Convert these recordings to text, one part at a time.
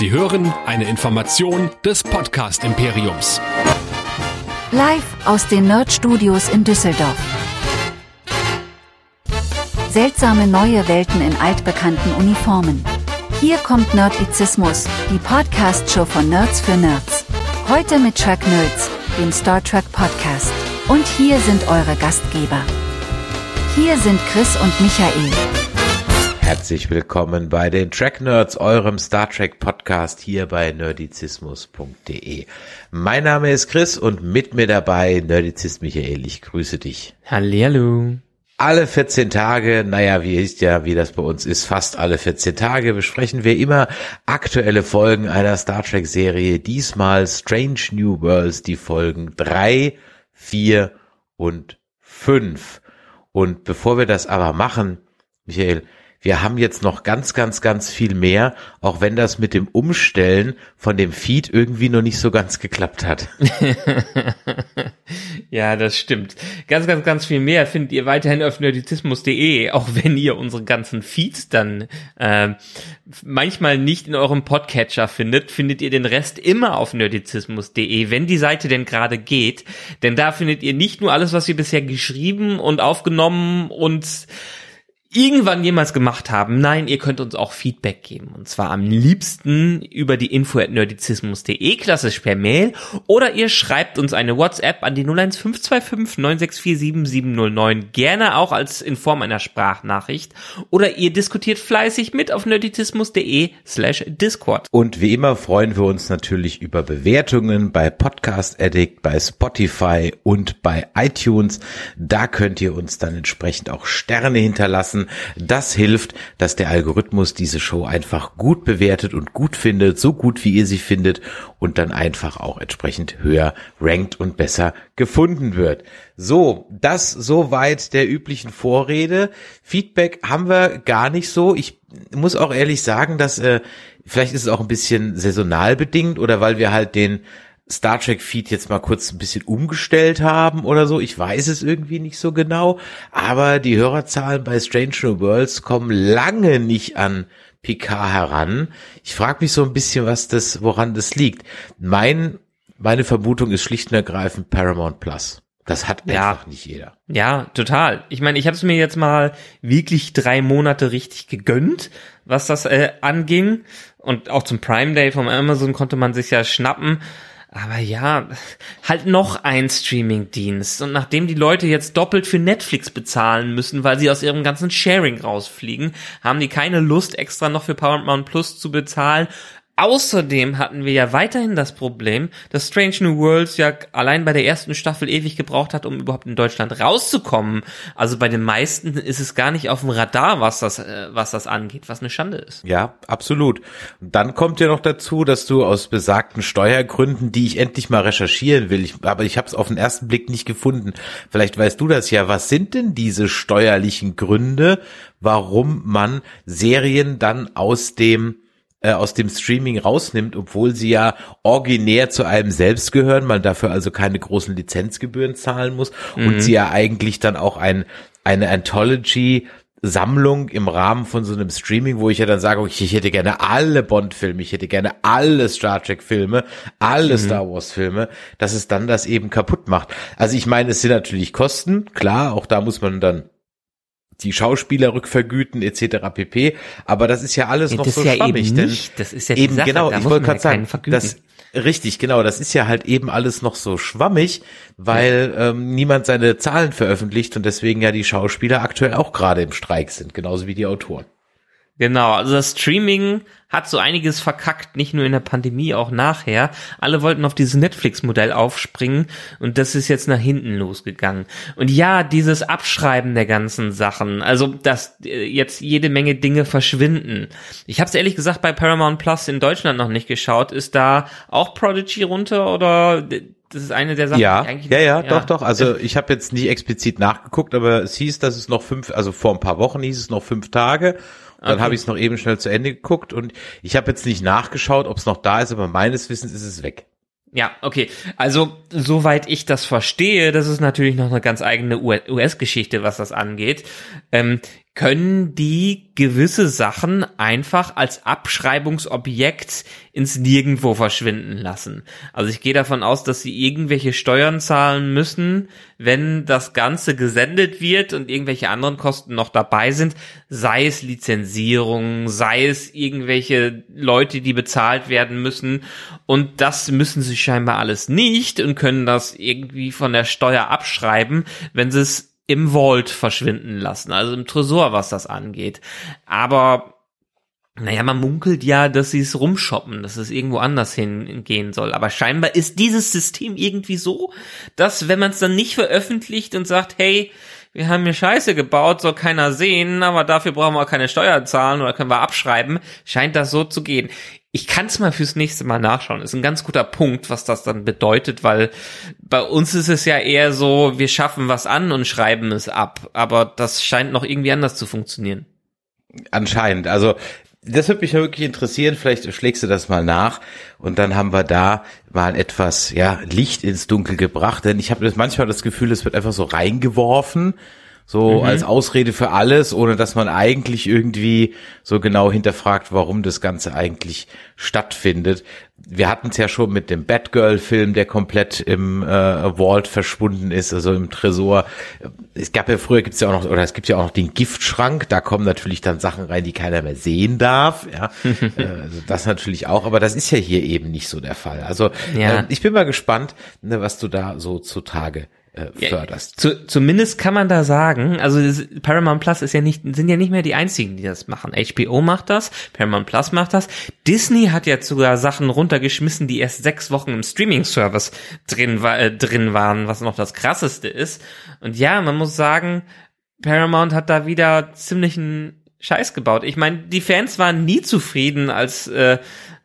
Sie hören eine Information des Podcast Imperiums. Live aus den Nerd Studios in Düsseldorf. Seltsame neue Welten in altbekannten Uniformen. Hier kommt Nerdizismus, die Podcast-Show von Nerds für Nerds. Heute mit Track Nerds, dem Star Trek Podcast. Und hier sind eure Gastgeber. Hier sind Chris und Michael. Herzlich willkommen bei den Track Nerds, eurem Star Trek Podcast hier bei nerdizismus.de. Mein Name ist Chris und mit mir dabei Nerdizist Michael. Ich grüße dich. Hallihallo. Alle 14 Tage, naja, wie ist ja, wie das bei uns ist, fast alle 14 Tage besprechen wir immer aktuelle Folgen einer Star Trek Serie. Diesmal Strange New Worlds, die Folgen drei, vier und fünf. Und bevor wir das aber machen, Michael, wir haben jetzt noch ganz, ganz, ganz viel mehr, auch wenn das mit dem Umstellen von dem Feed irgendwie noch nicht so ganz geklappt hat. ja, das stimmt. Ganz, ganz, ganz viel mehr findet ihr weiterhin auf nerdizismus.de, auch wenn ihr unsere ganzen Feeds dann äh, manchmal nicht in eurem Podcatcher findet, findet ihr den Rest immer auf nerdizismus.de, wenn die Seite denn gerade geht. Denn da findet ihr nicht nur alles, was wir bisher geschrieben und aufgenommen und irgendwann jemals gemacht haben. Nein, ihr könnt uns auch Feedback geben. Und zwar am liebsten über die info at nerdizismus.de, klassisch per Mail. Oder ihr schreibt uns eine WhatsApp an die 01525 9647 709. Gerne auch als in Form einer Sprachnachricht. Oder ihr diskutiert fleißig mit auf nerdizismus.de slash Discord. Und wie immer freuen wir uns natürlich über Bewertungen bei Podcast Addict, bei Spotify und bei iTunes. Da könnt ihr uns dann entsprechend auch Sterne hinterlassen lassen. Das hilft, dass der Algorithmus diese Show einfach gut bewertet und gut findet, so gut wie ihr sie findet und dann einfach auch entsprechend höher rankt und besser gefunden wird. So, das soweit der üblichen Vorrede. Feedback haben wir gar nicht so. Ich muss auch ehrlich sagen, dass äh, vielleicht ist es auch ein bisschen saisonal bedingt oder weil wir halt den Star Trek Feed jetzt mal kurz ein bisschen umgestellt haben oder so. Ich weiß es irgendwie nicht so genau. Aber die Hörerzahlen bei Strange New Worlds kommen lange nicht an Picard heran. Ich frage mich so ein bisschen, was das, woran das liegt. Mein, meine Vermutung ist schlicht und ergreifend Paramount Plus. Das hat ja. einfach nicht jeder. Ja, total. Ich meine, ich habe es mir jetzt mal wirklich drei Monate richtig gegönnt, was das äh, anging. Und auch zum Prime Day vom Amazon konnte man sich ja schnappen. Aber ja, halt noch ein Streaming-Dienst. Und nachdem die Leute jetzt doppelt für Netflix bezahlen müssen, weil sie aus ihrem ganzen Sharing rausfliegen, haben die keine Lust, extra noch für Paramount Plus zu bezahlen. Außerdem hatten wir ja weiterhin das Problem, dass Strange New Worlds ja allein bei der ersten Staffel ewig gebraucht hat, um überhaupt in Deutschland rauszukommen. Also bei den meisten ist es gar nicht auf dem Radar, was das, äh, was das angeht, was eine Schande ist. Ja, absolut. Dann kommt ja noch dazu, dass du aus besagten Steuergründen, die ich endlich mal recherchieren will, ich, aber ich habe es auf den ersten Blick nicht gefunden. Vielleicht weißt du das ja. Was sind denn diese steuerlichen Gründe, warum man Serien dann aus dem äh, aus dem Streaming rausnimmt, obwohl sie ja originär zu einem selbst gehören, man dafür also keine großen Lizenzgebühren zahlen muss mhm. und sie ja eigentlich dann auch ein, eine Anthology Sammlung im Rahmen von so einem Streaming, wo ich ja dann sage, okay, ich hätte gerne alle Bond-Filme, ich hätte gerne alle Star Trek-Filme, alle mhm. Star Wars-Filme, dass es dann das eben kaputt macht. Also ich meine, es sind natürlich Kosten, klar, auch da muss man dann die Schauspieler rückvergüten etc. pp. Aber das ist ja alles ja, noch so ja schwammig. Eben nicht. Das ist ja eben Sache. genau. Ich wollte gerade sagen, das richtig genau. Das ist ja halt eben alles noch so schwammig, weil ja. ähm, niemand seine Zahlen veröffentlicht und deswegen ja die Schauspieler aktuell auch gerade im Streik sind, genauso wie die Autoren. Genau, also das Streaming hat so einiges verkackt, nicht nur in der Pandemie, auch nachher. Alle wollten auf dieses Netflix-Modell aufspringen und das ist jetzt nach hinten losgegangen. Und ja, dieses Abschreiben der ganzen Sachen, also dass äh, jetzt jede Menge Dinge verschwinden. Ich habe es ehrlich gesagt bei Paramount Plus in Deutschland noch nicht geschaut. Ist da auch Prodigy runter oder das ist eine der Sachen, ja, die eigentlich ja, ja, ja, doch, doch. Also ich habe jetzt nicht explizit nachgeguckt, aber es hieß, dass es noch fünf, also vor ein paar Wochen hieß es noch fünf Tage dann okay. habe ich es noch eben schnell zu Ende geguckt und ich habe jetzt nicht nachgeschaut, ob es noch da ist, aber meines Wissens ist es weg. Ja, okay. Also, soweit ich das verstehe, das ist natürlich noch eine ganz eigene US-Geschichte, was das angeht. Ähm, können die gewisse Sachen einfach als Abschreibungsobjekt ins Nirgendwo verschwinden lassen. Also ich gehe davon aus, dass sie irgendwelche Steuern zahlen müssen, wenn das Ganze gesendet wird und irgendwelche anderen Kosten noch dabei sind, sei es Lizenzierung, sei es irgendwelche Leute, die bezahlt werden müssen. Und das müssen sie scheinbar alles nicht und können das irgendwie von der Steuer abschreiben, wenn sie es im Vault verschwinden lassen, also im Tresor, was das angeht. Aber naja, man munkelt ja, dass sie es rumshoppen, dass es irgendwo anders hingehen soll. Aber scheinbar ist dieses System irgendwie so, dass wenn man es dann nicht veröffentlicht und sagt, hey, wir haben hier Scheiße gebaut, soll keiner sehen, aber dafür brauchen wir auch keine Steuer zahlen oder können wir abschreiben, scheint das so zu gehen. Ich kann es mal fürs nächste Mal nachschauen. Ist ein ganz guter Punkt, was das dann bedeutet, weil bei uns ist es ja eher so, wir schaffen was an und schreiben es ab. Aber das scheint noch irgendwie anders zu funktionieren. Anscheinend. Also das würde mich wirklich interessieren. Vielleicht schlägst du das mal nach und dann haben wir da mal etwas ja Licht ins Dunkel gebracht. Denn ich habe manchmal das Gefühl, es wird einfach so reingeworfen so mhm. als Ausrede für alles, ohne dass man eigentlich irgendwie so genau hinterfragt, warum das Ganze eigentlich stattfindet. Wir hatten es ja schon mit dem Batgirl-Film, der komplett im äh, Vault verschwunden ist, also im Tresor. Es gab ja früher gibt's ja auch noch, oder es gibt ja auch noch den Giftschrank, da kommen natürlich dann Sachen rein, die keiner mehr sehen darf. Ja, äh, also das natürlich auch, aber das ist ja hier eben nicht so der Fall. Also ja. äh, ich bin mal gespannt, ne, was du da so zutage förderst. Ja, zu, zumindest kann man da sagen, also Paramount Plus ist ja nicht, sind ja nicht mehr die einzigen, die das machen. HBO macht das, Paramount Plus macht das. Disney hat jetzt sogar Sachen runtergeschmissen, die erst sechs Wochen im Streaming-Service drin, war, äh, drin waren, was noch das krasseste ist. Und ja, man muss sagen, Paramount hat da wieder ziemlichen Scheiß gebaut. Ich meine, die Fans waren nie zufrieden, als äh,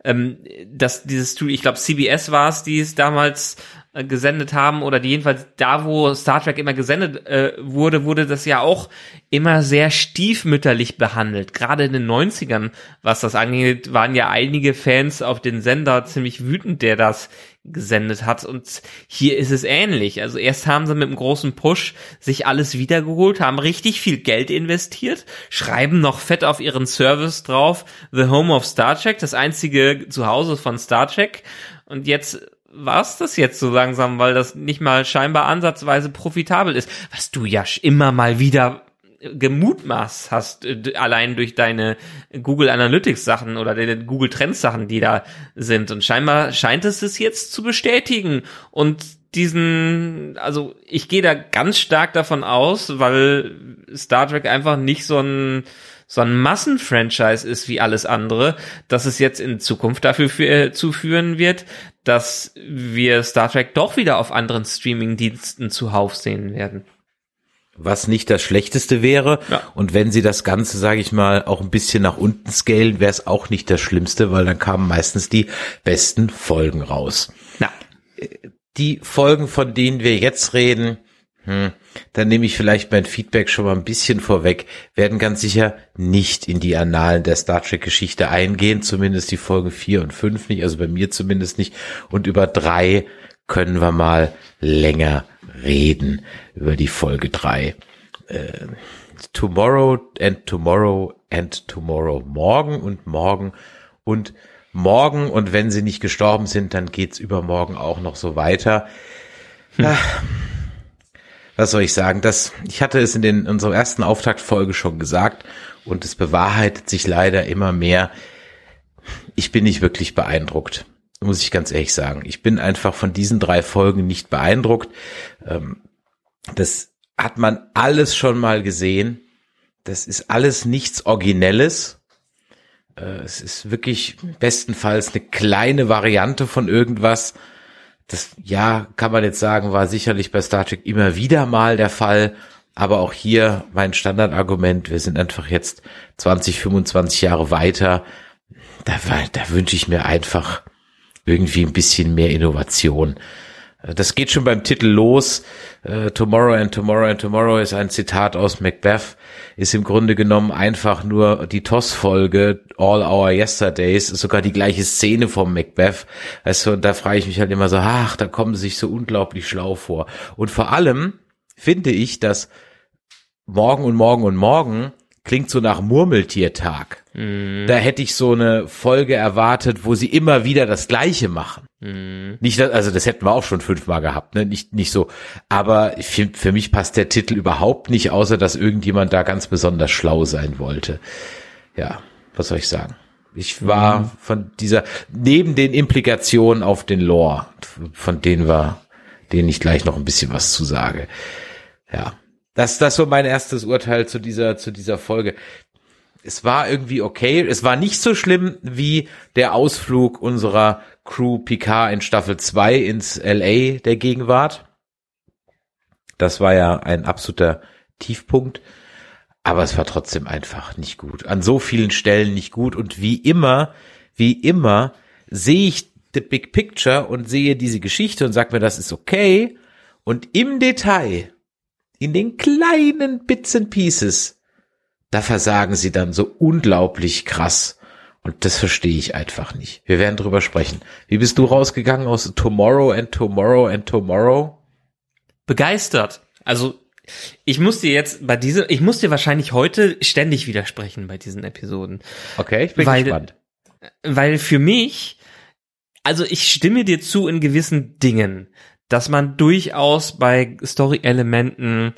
ähm, dass dieses, ich glaube, CBS war es, die es damals äh, gesendet haben oder die jedenfalls da, wo Star Trek immer gesendet äh, wurde, wurde das ja auch immer sehr stiefmütterlich behandelt. Gerade in den 90ern, was das angeht, waren ja einige Fans auf den Sender ziemlich wütend, der das gesendet hat. Und hier ist es ähnlich. Also erst haben sie mit einem großen Push sich alles wiedergeholt, haben richtig viel Geld investiert, schreiben noch fett auf ihren Service drauf, The Home of Star Trek, das einzige Zuhause von Star Trek. Und jetzt war's das jetzt so langsam, weil das nicht mal scheinbar ansatzweise profitabel ist, was du ja immer mal wieder gemutmaßt hast, äh, allein durch deine Google Analytics Sachen oder deine Google Trends Sachen, die da sind. Und scheinbar scheint es es jetzt zu bestätigen. Und diesen, also ich gehe da ganz stark davon aus, weil Star Trek einfach nicht so ein so ein Massenfranchise ist wie alles andere, dass es jetzt in Zukunft dafür für, äh, zuführen wird, dass wir Star Trek doch wieder auf anderen Streaming-Diensten zuhauf sehen werden. Was nicht das Schlechteste wäre. Ja. Und wenn sie das Ganze, sage ich mal, auch ein bisschen nach unten scalen, wäre es auch nicht das Schlimmste, weil dann kamen meistens die besten Folgen raus. Ja. Die Folgen, von denen wir jetzt reden, hm, dann nehme ich vielleicht mein Feedback schon mal ein bisschen vorweg, werden ganz sicher nicht in die Annalen der Star Trek Geschichte eingehen, zumindest die Folgen vier und fünf nicht, also bei mir zumindest nicht. Und über drei können wir mal länger reden, über die Folge drei. Äh, tomorrow and tomorrow and tomorrow. Morgen und morgen und morgen. Und wenn sie nicht gestorben sind, dann geht's übermorgen auch noch so weiter. Hm. Ah was soll ich sagen? Das, ich hatte es in den, in unserer ersten Auftaktfolge schon gesagt und es bewahrheitet sich leider immer mehr. Ich bin nicht wirklich beeindruckt, muss ich ganz ehrlich sagen. Ich bin einfach von diesen drei Folgen nicht beeindruckt. Ähm, das hat man alles schon mal gesehen. Das ist alles nichts Originelles. Äh, es ist wirklich bestenfalls eine kleine Variante von irgendwas das, ja, kann man jetzt sagen, war sicherlich bei Star Trek immer wieder mal der Fall. Aber auch hier mein Standardargument, wir sind einfach jetzt 20, 25 Jahre weiter. Da, da wünsche ich mir einfach irgendwie ein bisschen mehr Innovation. Das geht schon beim Titel los. Uh, Tomorrow and Tomorrow and Tomorrow ist ein Zitat aus Macbeth, ist im Grunde genommen einfach nur die TOS-Folge All Our Yesterdays, sogar die gleiche Szene vom Macbeth. Also da frage ich mich halt immer so, ach, da kommen sie sich so unglaublich schlau vor. Und vor allem finde ich, dass morgen und morgen und morgen klingt so nach Murmeltiertag. Mhm. Da hätte ich so eine Folge erwartet, wo sie immer wieder das Gleiche machen. Mhm. Nicht, also das hätten wir auch schon fünfmal gehabt, ne? Nicht, nicht so. Aber für, für mich passt der Titel überhaupt nicht, außer dass irgendjemand da ganz besonders schlau sein wollte. Ja, was soll ich sagen? Ich war mhm. von dieser, neben den Implikationen auf den Lore, von denen war, denen ich gleich noch ein bisschen was zu sage. Ja. Das, das war mein erstes Urteil zu dieser, zu dieser Folge. Es war irgendwie okay. Es war nicht so schlimm wie der Ausflug unserer Crew Picard in Staffel 2 ins LA der Gegenwart. Das war ja ein absoluter Tiefpunkt. Aber es war trotzdem einfach nicht gut. An so vielen Stellen nicht gut. Und wie immer, wie immer, sehe ich the big picture und sehe diese Geschichte und sage mir, das ist okay. Und im Detail, in den kleinen Bits and Pieces, da versagen sie dann so unglaublich krass. Und das verstehe ich einfach nicht. Wir werden drüber sprechen. Wie bist du rausgegangen aus Tomorrow and Tomorrow and Tomorrow? Begeistert. Also ich muss dir jetzt bei dieser, ich muss dir wahrscheinlich heute ständig widersprechen bei diesen Episoden. Okay, ich bin weil, gespannt. Weil für mich, also ich stimme dir zu in gewissen Dingen, dass man durchaus bei Story-Elementen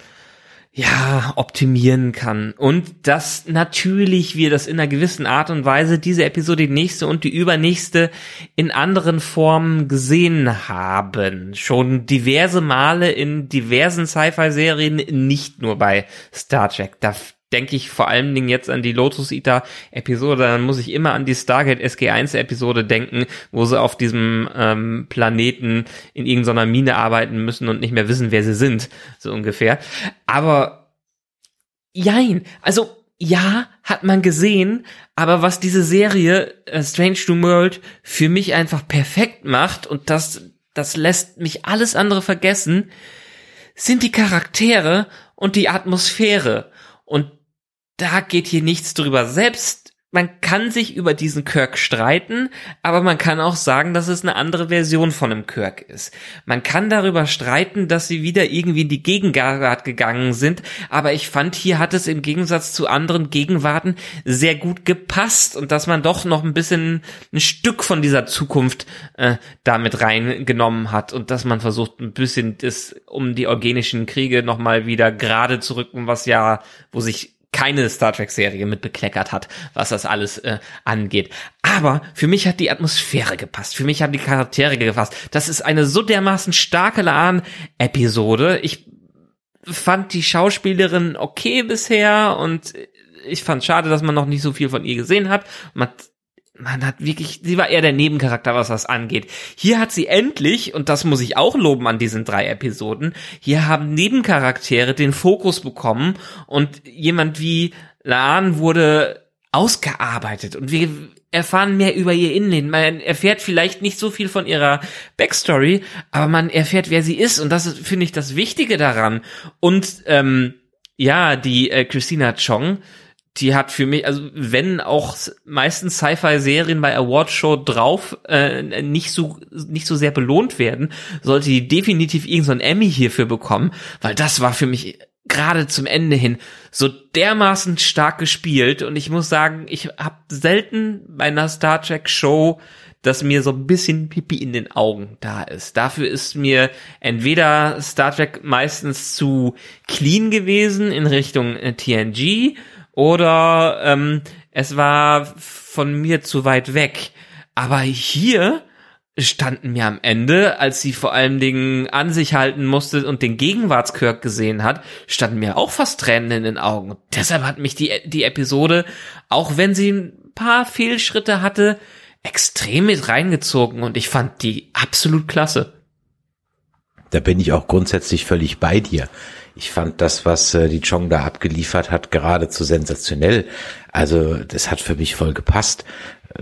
ja, optimieren kann. Und dass natürlich wir das in einer gewissen Art und Weise diese Episode, die nächste und die übernächste in anderen Formen gesehen haben. Schon diverse Male in diversen Sci-Fi-Serien, nicht nur bei Star Trek. Da denke ich vor allen Dingen jetzt an die Lotus Eater Episode, dann muss ich immer an die Stargate SG1 Episode denken, wo sie auf diesem ähm, Planeten in irgendeiner Mine arbeiten müssen und nicht mehr wissen, wer sie sind, so ungefähr. Aber jein, also ja, hat man gesehen, aber was diese Serie äh, Strange New World für mich einfach perfekt macht und das das lässt mich alles andere vergessen, sind die Charaktere und die Atmosphäre. Und da geht hier nichts drüber. Selbst man kann sich über diesen Kirk streiten, aber man kann auch sagen, dass es eine andere Version von einem Kirk ist. Man kann darüber streiten, dass sie wieder irgendwie in die Gegenwart gegangen sind, aber ich fand, hier hat es im Gegensatz zu anderen Gegenwarten sehr gut gepasst und dass man doch noch ein bisschen ein Stück von dieser Zukunft äh, damit reingenommen hat und dass man versucht, ein bisschen das um die organischen Kriege nochmal wieder gerade zu rücken, was ja, wo sich keine Star Trek Serie mit bekleckert hat, was das alles äh, angeht. Aber für mich hat die Atmosphäre gepasst. Für mich haben die Charaktere gepasst. Das ist eine so dermaßen starke Lahn-Episode. Ich fand die Schauspielerin okay bisher und ich fand schade, dass man noch nicht so viel von ihr gesehen hat. Man man hat wirklich, sie war eher der Nebencharakter, was das angeht. Hier hat sie endlich, und das muss ich auch loben an diesen drei Episoden, hier haben Nebencharaktere den Fokus bekommen und jemand wie Laan wurde ausgearbeitet und wir erfahren mehr über ihr Innenleben. Man erfährt vielleicht nicht so viel von ihrer Backstory, aber man erfährt, wer sie ist und das finde ich, das Wichtige daran. Und ähm, ja, die äh, Christina Chong, die hat für mich, also wenn auch meistens Sci-Fi-Serien bei Awardshow drauf äh, nicht so nicht so sehr belohnt werden, sollte die definitiv irgendein Emmy hierfür bekommen, weil das war für mich gerade zum Ende hin so dermaßen stark gespielt und ich muss sagen, ich habe selten bei einer Star Trek Show dass mir so ein bisschen Pipi in den Augen da ist. Dafür ist mir entweder Star Trek meistens zu clean gewesen in Richtung äh, TNG oder ähm, es war von mir zu weit weg. Aber hier standen mir am Ende, als sie vor allen Dingen an sich halten musste und den Gegenwartskirk gesehen hat, standen mir auch fast Tränen in den Augen. Deshalb hat mich die, die Episode, auch wenn sie ein paar Fehlschritte hatte, extrem mit reingezogen und ich fand die absolut klasse. Da bin ich auch grundsätzlich völlig bei dir. Ich fand das, was äh, die Chong da abgeliefert hat, geradezu sensationell. Also das hat für mich voll gepasst.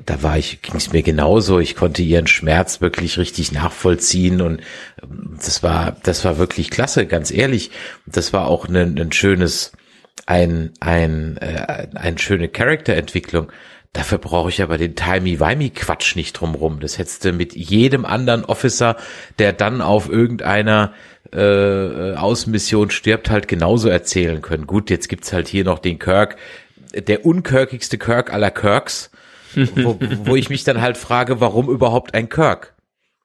Da war ich, ging es mir genauso. Ich konnte ihren Schmerz wirklich richtig nachvollziehen und ähm, das war, das war wirklich klasse, ganz ehrlich. Das war auch ein, ein schönes, ein, ein, äh, eine schöne Charakterentwicklung. Dafür brauche ich aber den Timey-Wimey-Quatsch nicht drumrum. Das hättest du mit jedem anderen Officer, der dann auf irgendeiner äh, Außenmission stirbt, halt genauso erzählen können. Gut, jetzt gibt's halt hier noch den Kirk, der unkirkigste Kirk aller Kirks, wo, wo ich mich dann halt frage, warum überhaupt ein Kirk?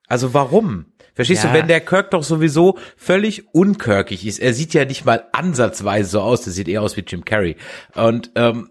Also warum? Verstehst Ja. du, wenn der Kirk doch sowieso völlig unkirkig ist, er sieht ja nicht mal ansatzweise so aus, der sieht eher aus wie Jim Carrey. Und ähm,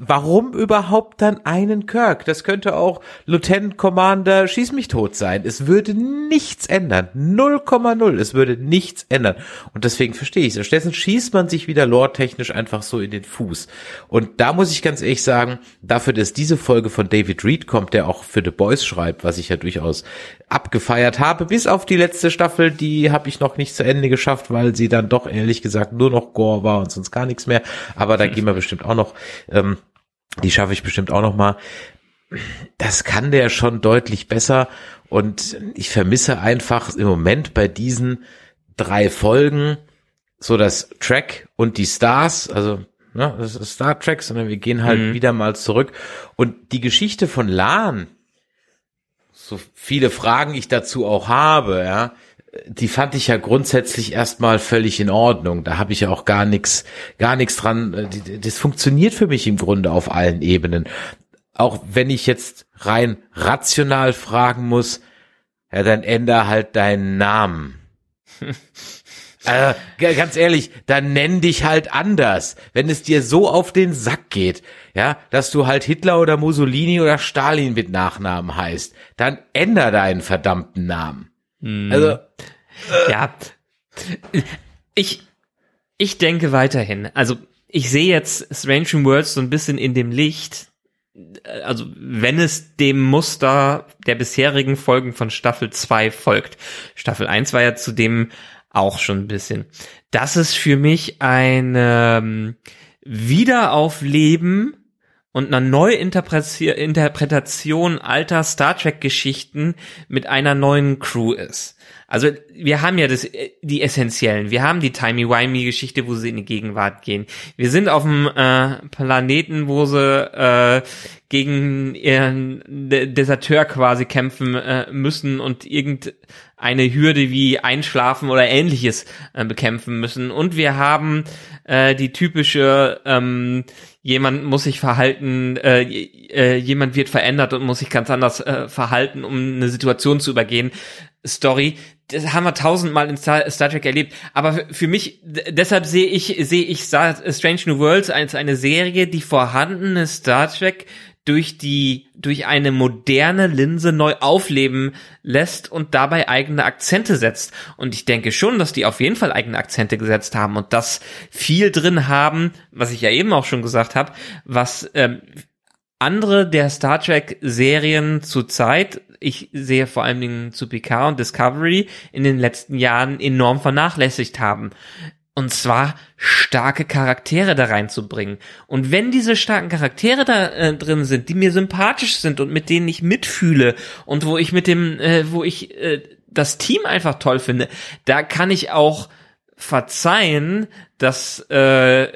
warum überhaupt dann einen Kirk? Das könnte auch Lieutenant Commander Schieß mich tot sein. Es würde nichts ändern. 0,0. Es würde nichts ändern. Und deswegen verstehe ich es. Stattdessen schießt man sich wieder lore-technisch einfach so in den Fuß. Und da muss ich ganz ehrlich sagen, dafür, dass diese Folge von David Reed kommt, der auch für The Boys schreibt, was ich ja durchaus abgefeiert habe, bis auf die letzte Staffel, die habe ich noch nicht zu Ende geschafft, weil sie dann doch ehrlich gesagt nur noch Gore war und sonst gar nichts mehr. Aber da gehen wir bestimmt auch noch, ähm, die schaffe ich bestimmt auch noch mal. Das kann der schon deutlich besser. Und ich vermisse einfach im Moment bei diesen drei Folgen so das Track und die Stars, also ne, das ist Star Trek, sondern wir gehen halt wieder mal zurück. Und die Geschichte von Lan, so viele Fragen ich dazu auch habe, ja, die fand ich ja grundsätzlich erstmal völlig in Ordnung. Da habe ich ja auch gar nichts, gar nichts dran. Die- Das funktioniert für mich im Grunde auf allen Ebenen. Auch wenn ich jetzt rein rational fragen muss, ja, dann änder halt deinen Namen. äh, g- ganz ehrlich, dann nenn dich halt anders. Wenn es dir so auf den Sack geht, ja, dass du halt Hitler oder Mussolini oder Stalin mit Nachnamen heißt, dann änder deinen verdammten Namen. Also, Ja. Ich, ich denke weiterhin. Also, ich sehe jetzt Strange New Worlds so ein bisschen in dem Licht. Also, wenn es dem Muster der bisherigen Folgen von Staffel 2 folgt. Staffel 1 war ja zudem auch schon ein bisschen. Das ist für mich ein ähm, Wiederaufleben und einer Neuinterpretation alter Star Trek Geschichten mit einer neuen Crew ist. Also wir haben ja das, die essentiellen. Wir haben die Timey-Wimey Geschichte, wo sie in die Gegenwart gehen. Wir sind auf dem äh, Planeten, wo sie äh, gegen ihren De Deserteur quasi kämpfen äh, müssen und irgendeine Hürde wie Einschlafen oder ähnliches äh, bekämpfen müssen. Und wir haben äh, die typische ähm, jemand muss sich verhalten, äh, äh, jemand wird verändert und muss sich ganz anders äh, verhalten, um eine Situation zu übergehen. Story, das haben wir tausendmal in Star, Trek erlebt. Aber für- mich, deshalb sehe ich, sehe ich Star, Strange New Worlds als eine Serie, die vorhandene Star Trek durch die, durch eine moderne Linse neu aufleben lässt und dabei eigene Akzente setzt. Und ich denke schon, dass die auf jeden Fall eigene Akzente gesetzt haben und das viel drin haben, was ich ja eben auch schon gesagt habe, was ähm, andere der Star Trek Serien zurzeit, ich sehe vor allen Dingen zu Picard und Discovery in den letzten Jahren enorm vernachlässigt haben. Und zwar starke Charaktere da reinzubringen. Und wenn diese starken Charaktere da äh, drin sind, die mir sympathisch sind und mit denen ich mitfühle und wo ich mit dem, äh, wo ich äh, das Team einfach toll finde, da kann ich auch verzeihen, dass äh,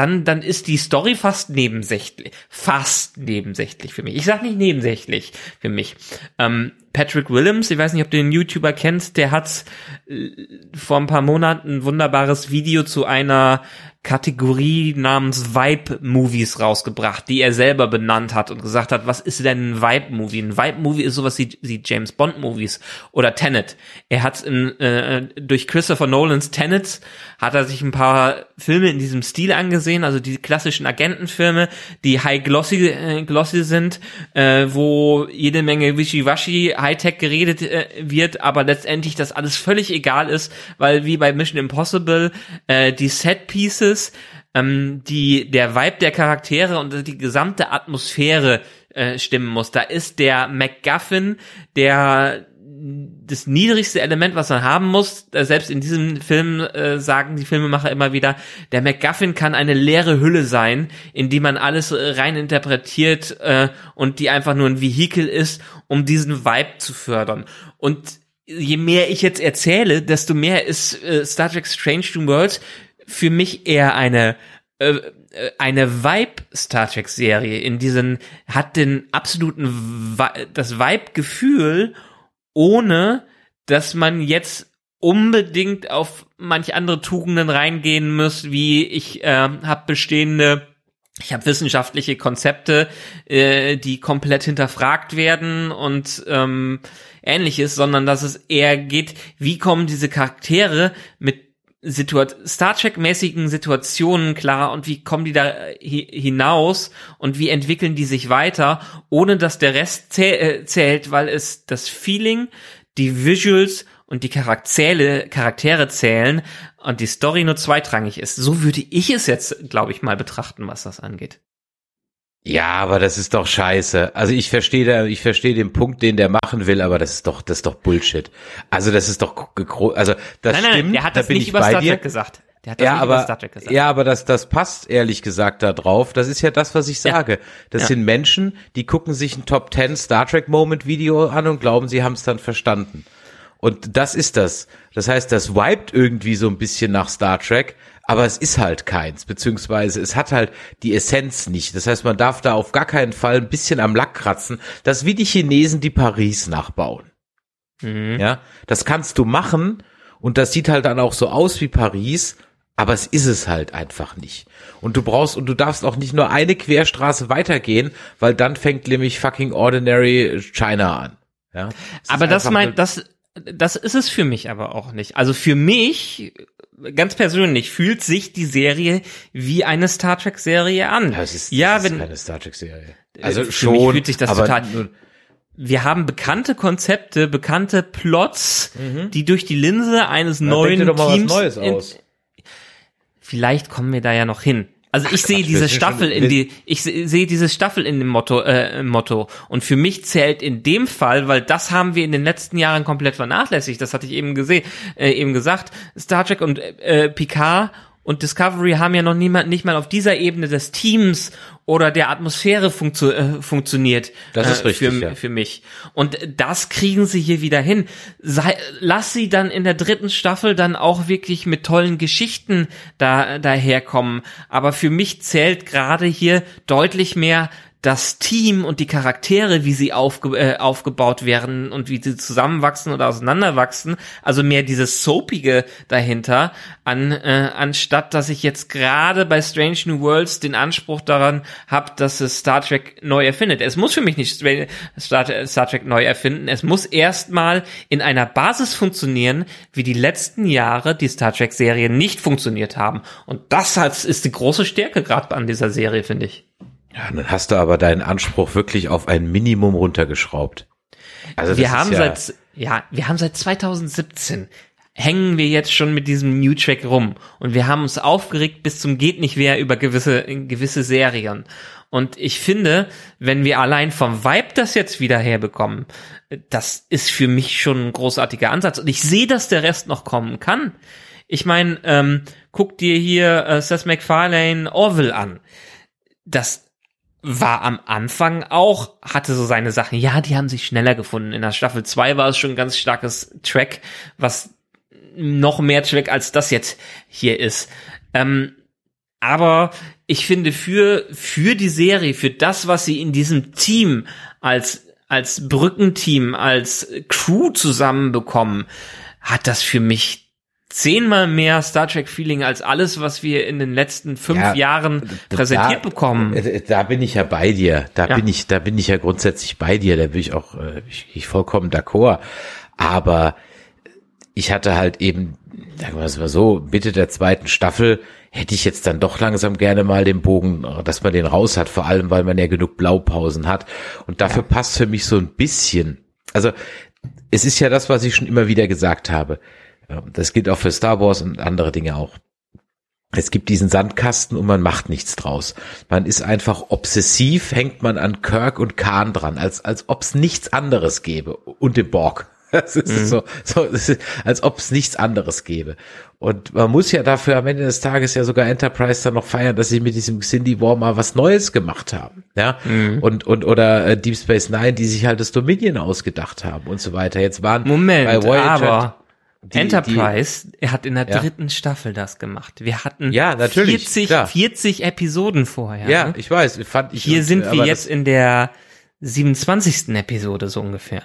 dann, dann ist die Story fast nebensächlich. Fast nebensächlich für mich. Ich sag nicht nebensächlich für mich. Ähm, Patrick Willems, ich weiß nicht, ob du den YouTuber kennst, der hat äh, vor ein paar Monaten ein wunderbares Video zu einer Kategorie namens Vibe-Movies rausgebracht, die er selber benannt hat und gesagt hat, was ist denn ein Vibe-Movie? Ein Vibe-Movie ist sowas wie, wie James Bond-Movies oder Tenet. Er hat in, äh, durch Christopher Nolans Tenet hat er sich ein paar Filme in diesem Stil angesehen, also die klassischen Agentenfilme, die high glossy, äh, glossy sind, äh, wo jede Menge wischiwaschi Hightech geredet äh, wird, aber letztendlich das alles völlig egal ist, weil wie bei Mission Impossible äh, die Set Pieces, ähm, die der Vibe der Charaktere und die gesamte Atmosphäre äh, stimmen muss. Da ist der MacGuffin, der das niedrigste Element, was man haben muss, äh, selbst in diesem Film äh, sagen die Filmemacher immer wieder, der MacGuffin kann eine leere Hülle sein, in die man alles äh, rein interpretiert äh, und die einfach nur ein Vehikel ist, um diesen Vibe zu fördern. Und je mehr ich jetzt erzähle, desto mehr ist äh, Star Trek Strange New Worlds für mich eher eine äh, äh, eine Vibe Star Trek Serie in diesen hat den absoluten das Vibe Gefühl ohne dass man jetzt unbedingt auf manche andere Tugenden reingehen muss, wie ich äh, habe bestehende ich habe wissenschaftliche Konzepte, äh, die komplett hinterfragt werden und ähm, ähnliches, sondern dass es eher geht, wie kommen diese Charaktere mit Situat Star Trek-mäßigen Situationen klar und wie kommen die da hi hinaus und wie entwickeln die sich weiter, ohne dass der Rest äh, zählt, weil es das Feeling, die Visuals und die Charaktere, Charaktere zählen und die Story nur zweitrangig ist. So würde ich es jetzt, glaube ich, mal betrachten, was das angeht. Ja, aber das ist doch scheiße. Also ich verstehe da, ich verstehe den Punkt, den der machen will, aber das ist doch, das ist doch Bullshit. Also das ist doch, also das nein, nein, stimmt. Der hat das da nicht ich über Star. Trek gesagt. Der hat das Ja, nicht aber, über Star Trek gesagt. ja, aber das, das passt ehrlich gesagt da drauf. Das ist ja das, was ich Ja. sage. Das Ja. sind Menschen, die gucken sich ein Top 10 Star Trek Moment Video an und glauben, sie haben es dann verstanden. Und das ist das. Das heißt, das vibet irgendwie so ein bisschen nach Star Trek, aber es ist halt keins, beziehungsweise es hat halt die Essenz nicht. Das heißt, man darf da auf gar keinen Fall ein bisschen am Lack kratzen. Das ist wie die Chinesen, die Paris nachbauen. Mhm. Ja, das kannst du machen und das sieht halt dann auch so aus wie Paris, aber es ist es halt einfach nicht. Und du brauchst und du darfst auch nicht nur eine Querstraße weitergehen, weil dann fängt nämlich fucking ordinary China an. Ja, Aber das meint, das, das ist es für mich aber auch nicht. Also für mich, ganz persönlich, fühlt sich die Serie wie eine Star Trek Serie an. Ja, es ist, ja das ist wenn, keine Star Trek Serie. Äh, Also für schon, mich fühlt sich das total- wir haben bekannte Konzepte, bekannte Plots, die durch die Linse eines neuen Mhm. mal was Teams in-. Vielleicht kommen wir da ja noch hin. Also ich sehe Quatsch, diese Staffel in die, ich se- sehe diese Staffel in dem Motto, äh, Motto. Und für mich zählt in dem Fall, weil das haben wir in den letzten Jahren komplett vernachlässigt. Das hatte ich eben gesehen, äh, eben gesagt. Star Trek und äh, Picard und Discovery haben ja noch niemand nicht mal auf dieser Ebene des Teams oder der Atmosphäre funktio äh, funktioniert. Das ist äh, richtig, Für, ja. für mich. Und das kriegen sie hier wieder hin. Sei, lass sie dann in der dritten Staffel dann auch wirklich mit tollen Geschichten da daherkommen. Aber für mich zählt gerade hier deutlich mehr das Team und die Charaktere, wie sie aufge äh, aufgebaut werden und wie sie zusammenwachsen oder auseinanderwachsen, also mehr dieses Soapige dahinter, an, äh, anstatt dass ich jetzt gerade bei Strange New Worlds den Anspruch daran habe, dass es Star Trek neu erfindet. Es muss für mich nicht Star, Star Trek neu erfinden, es muss erstmal in einer Basis funktionieren, wie die letzten Jahre die Star Trek Serien nicht funktioniert haben. Und das ist die große Stärke gerade an dieser Serie, finde ich. Ja, dann hast du aber deinen Anspruch wirklich auf ein Minimum runtergeschraubt. Also wir haben ja, seit ja, wir haben seit 2017 hängen wir jetzt schon mit diesem New Track rum und wir haben uns aufgeregt bis zum geht nicht mehr über gewisse gewisse Serien. Und ich finde, wenn wir allein vom Vibe das jetzt wieder herbekommen, das ist für mich schon ein großartiger Ansatz und ich sehe, dass der Rest noch kommen kann. Ich meine, ähm, guck dir hier äh, Seth MacFarlane Orville an. Das war am Anfang auch, hatte so seine Sachen. Ja, die haben sich schneller gefunden. In der Staffel 2 war es schon ein ganz starkes Track, was noch mehr Track als das jetzt hier ist. Ähm, aber ich finde für, für die Serie, für das, was sie in diesem Team als, als Brückenteam, als Crew zusammenbekommen, hat das für mich zehnmal mehr Star Trek Feeling als alles, was wir in den letzten fünf Ja, Jahren präsentiert da, bekommen. äh, Da bin ich ja bei dir. Da Ja. bin ich, da bin ich ja grundsätzlich bei dir. Da bin ich auch äh, ich, ich vollkommen d'accord. Aber ich hatte halt eben, sagen wir es mal so, Mitte der zweiten Staffel hätte ich jetzt dann doch langsam gerne mal den Bogen, dass man den raus hat, vor allem weil man ja genug Blaupausen hat. Und dafür passt für mich so ein bisschen. Also es ist ja das, was ich schon immer wieder gesagt habe. Ja, Das gilt auch für Star Wars und andere Dinge auch. Es gibt diesen Sandkasten und man macht nichts draus. Man ist einfach obsessiv, hängt man an Kirk und Khan dran, als, als ob es nichts anderes gäbe. Und dem Borg. Das ist so, so das ist, als ob es nichts anderes gäbe. Und man muss ja dafür am Ende des Tages ja sogar Enterprise dann noch feiern, dass sie mit diesem Cindy War mal was Neues gemacht haben. Ja. Und, und, oder äh, Deep Space Nine, die sich halt das Dominion ausgedacht haben und so weiter. Jetzt waren Moment, bei Voyager aber die- Enterprise, er hat in der Ja. dritten Staffel das gemacht. Wir hatten Ja, natürlich, 40, klar. 40 Episoden vorher. ja, ne? ich weiß, fand ich. Hier und, sind äh, wir jetzt in der 27. Episode so ungefähr.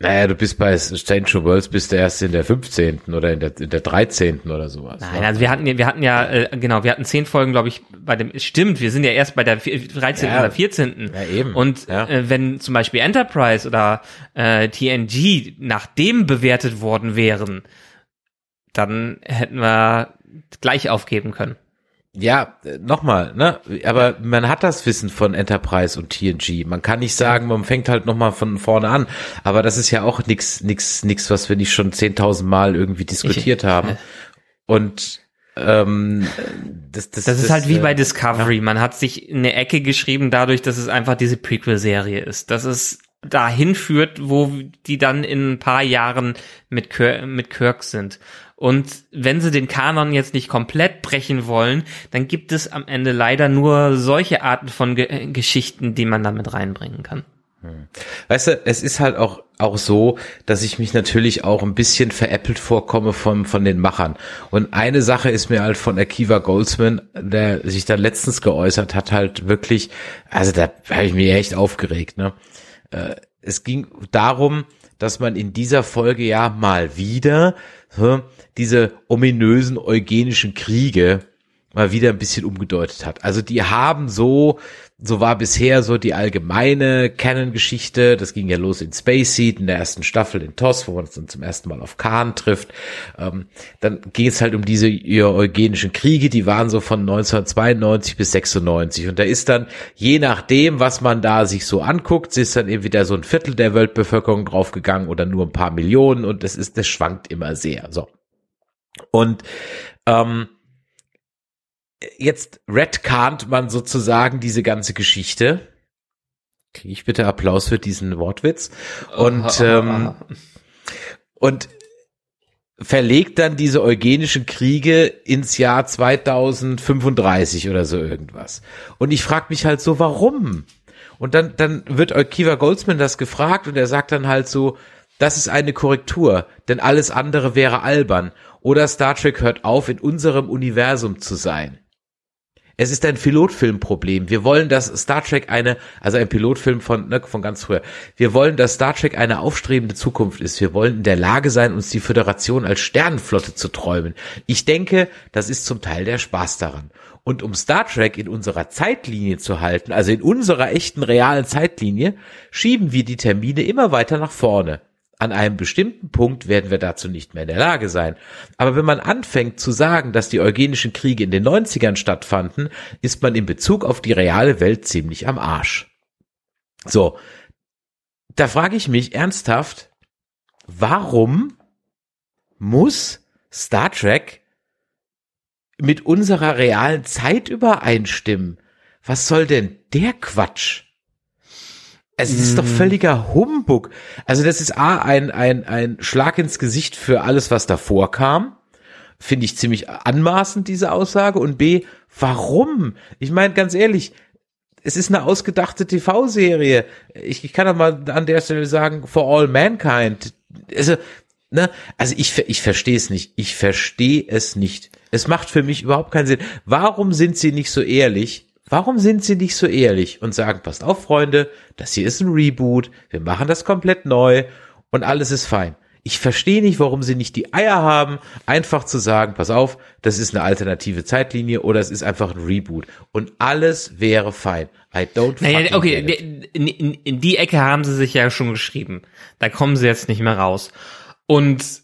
Naja, du bist bei Strange Worlds bist du erst in der 15. oder in der, in der 13. oder sowas. Nein, also wir hatten ja, wir hatten ja, äh, genau, wir hatten zehn Folgen, glaube ich, bei dem, stimmt, wir sind ja erst bei der 13. Ja, oder 14. Ja, eben. Und ja. Äh, wenn zum Beispiel Enterprise oder äh, TNG nach dem bewertet worden wären, dann hätten wir gleich aufgeben können. Ja, nochmal, ne? Aber man hat das Wissen von Enterprise und TNG. Man kann nicht sagen, man fängt halt nochmal von vorne an. Aber das ist ja auch nix, nix, nix, was wir nicht schon 10.000 Mal irgendwie diskutiert ich, haben. Und ähm, das, das, das ist das, halt wie äh, bei Discovery. Man hat sich in eine Ecke geschrieben dadurch, dass es einfach diese Prequel-Serie ist. Dass es dahin führt, wo die dann in ein paar Jahren mit Kirk, mit Kirk sind. Und wenn sie den Kanon jetzt nicht komplett brechen wollen, dann gibt es am Ende leider nur solche Arten von Ge Geschichten, die man damit reinbringen kann. Hm. Weißt du, es ist halt auch, auch so, dass ich mich natürlich auch ein bisschen veräppelt vorkomme von, von den Machern. Und eine Sache ist mir halt von Akiva Goldsman, der sich da letztens geäußert hat, halt wirklich, also da habe ich mich echt aufgeregt, ne? Äh, es ging darum, dass man in dieser Folge ja mal wieder diese ominösen eugenischen Kriege mal wieder ein bisschen umgedeutet hat. Also die haben so, so war bisher so die allgemeine Canon-Geschichte. Das ging ja los in Space Seed in der ersten Staffel in TOS, wo man uns dann zum ersten Mal auf Khan trifft. Ähm, dann ging es halt um diese eugenischen Kriege, die waren so von 1992 bis 96. Und da ist dann, je nachdem, was man da sich so anguckt, ist dann eben wieder so ein Viertel der Weltbevölkerung draufgegangen oder nur ein paar Millionen und das ist, das schwankt immer sehr. So. Und ähm, jetzt redcarnt man sozusagen diese ganze Geschichte. Kriege ich bitte Applaus für diesen Wortwitz. Und, ähm, und verlegt dann diese eugenischen Kriege ins Jahr 2035 oder so irgendwas. Und ich frage mich halt so, warum? Und dann, dann wird Kiva Goldsman das gefragt und er sagt dann halt so, das ist eine Korrektur, denn alles andere wäre albern. Oder Star Trek hört auf, in unserem Universum zu sein. Es ist ein Pilotfilmproblem. Wir wollen, dass Star Trek eine, also ein Pilotfilm von, ne, von ganz früher. Wir wollen, dass Star Trek eine aufstrebende Zukunft ist. Wir wollen in der Lage sein, uns die Föderation als Sternenflotte zu träumen. Ich denke, das ist zum Teil der Spaß daran. Und um Star Trek in unserer Zeitlinie zu halten, also in unserer echten realen Zeitlinie, schieben wir die Termine immer weiter nach vorne. An einem bestimmten Punkt werden wir dazu nicht mehr in der Lage sein. Aber wenn man anfängt zu sagen, dass die eugenischen Kriege in den 90ern stattfanden, ist man in Bezug auf die reale Welt ziemlich am Arsch. So, da frage ich mich ernsthaft, warum muss Star Trek mit unserer realen Zeit übereinstimmen? Was soll denn der Quatsch? Es ist doch mhm. völliger Humbug. Also das ist A, ein, ein, ein Schlag ins Gesicht für alles, was davor kam. Finde ich ziemlich anmaßend, diese Aussage. Und B, warum? Ich meine, ganz ehrlich, es ist eine ausgedachte TV-Serie. Ich, ich kann doch mal an der Stelle sagen, for all mankind. Also, ne, also ich, ich verstehe es nicht. Ich verstehe es nicht. Es macht für mich überhaupt keinen Sinn. Warum sind sie nicht so ehrlich Warum sind sie nicht so ehrlich und sagen, passt auf, Freunde, das hier ist ein Reboot, wir machen das komplett neu und alles ist fein. Ich verstehe nicht, warum sie nicht die Eier haben, einfach zu sagen, pass auf, das ist eine alternative Zeitlinie oder es ist einfach ein Reboot und alles wäre fein. I don't naja, okay, in, in, in die Ecke haben sie sich ja schon geschrieben. Da kommen sie jetzt nicht mehr raus. Und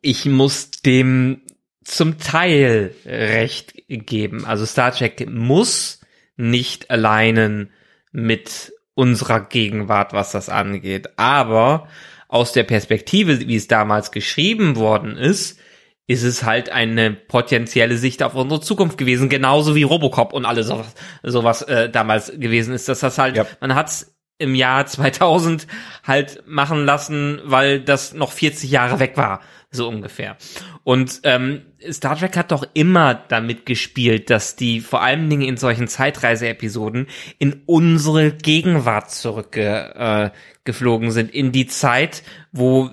ich muss dem zum Teil recht geben. Also Star Trek muss nicht alleinen mit unserer Gegenwart, was das angeht. Aber aus der Perspektive, wie es damals geschrieben worden ist, ist es halt eine potenzielle Sicht auf unsere Zukunft gewesen, genauso wie Robocop und alles sowas, sowas äh, damals gewesen ist, dass das halt, ja. man hat's im Jahr 2000 halt machen lassen, weil das noch 40 Jahre weg war so ungefähr. Und ähm, Star Trek hat doch immer damit gespielt, dass die vor allen Dingen in solchen Zeitreise-Episoden in unsere Gegenwart zurückgeflogen äh, sind, in die Zeit, wo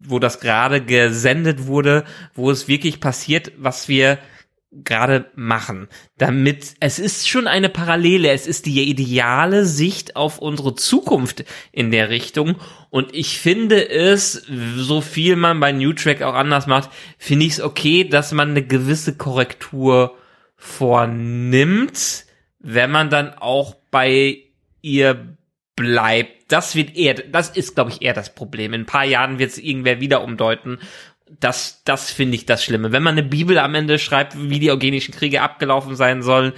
wo das gerade gesendet wurde, wo es wirklich passiert, was wir gerade machen, damit es ist schon eine Parallele, es ist die ideale Sicht auf unsere Zukunft in der Richtung und ich finde es, so viel man bei New Track auch anders macht, finde ich es okay, dass man eine gewisse Korrektur vornimmt, wenn man dann auch bei ihr bleibt. Das wird eher, das ist, glaube ich, eher das Problem. In ein paar Jahren wird es irgendwer wieder umdeuten das, das finde ich das Schlimme. Wenn man eine Bibel am Ende schreibt, wie die eugenischen Kriege abgelaufen sein sollen,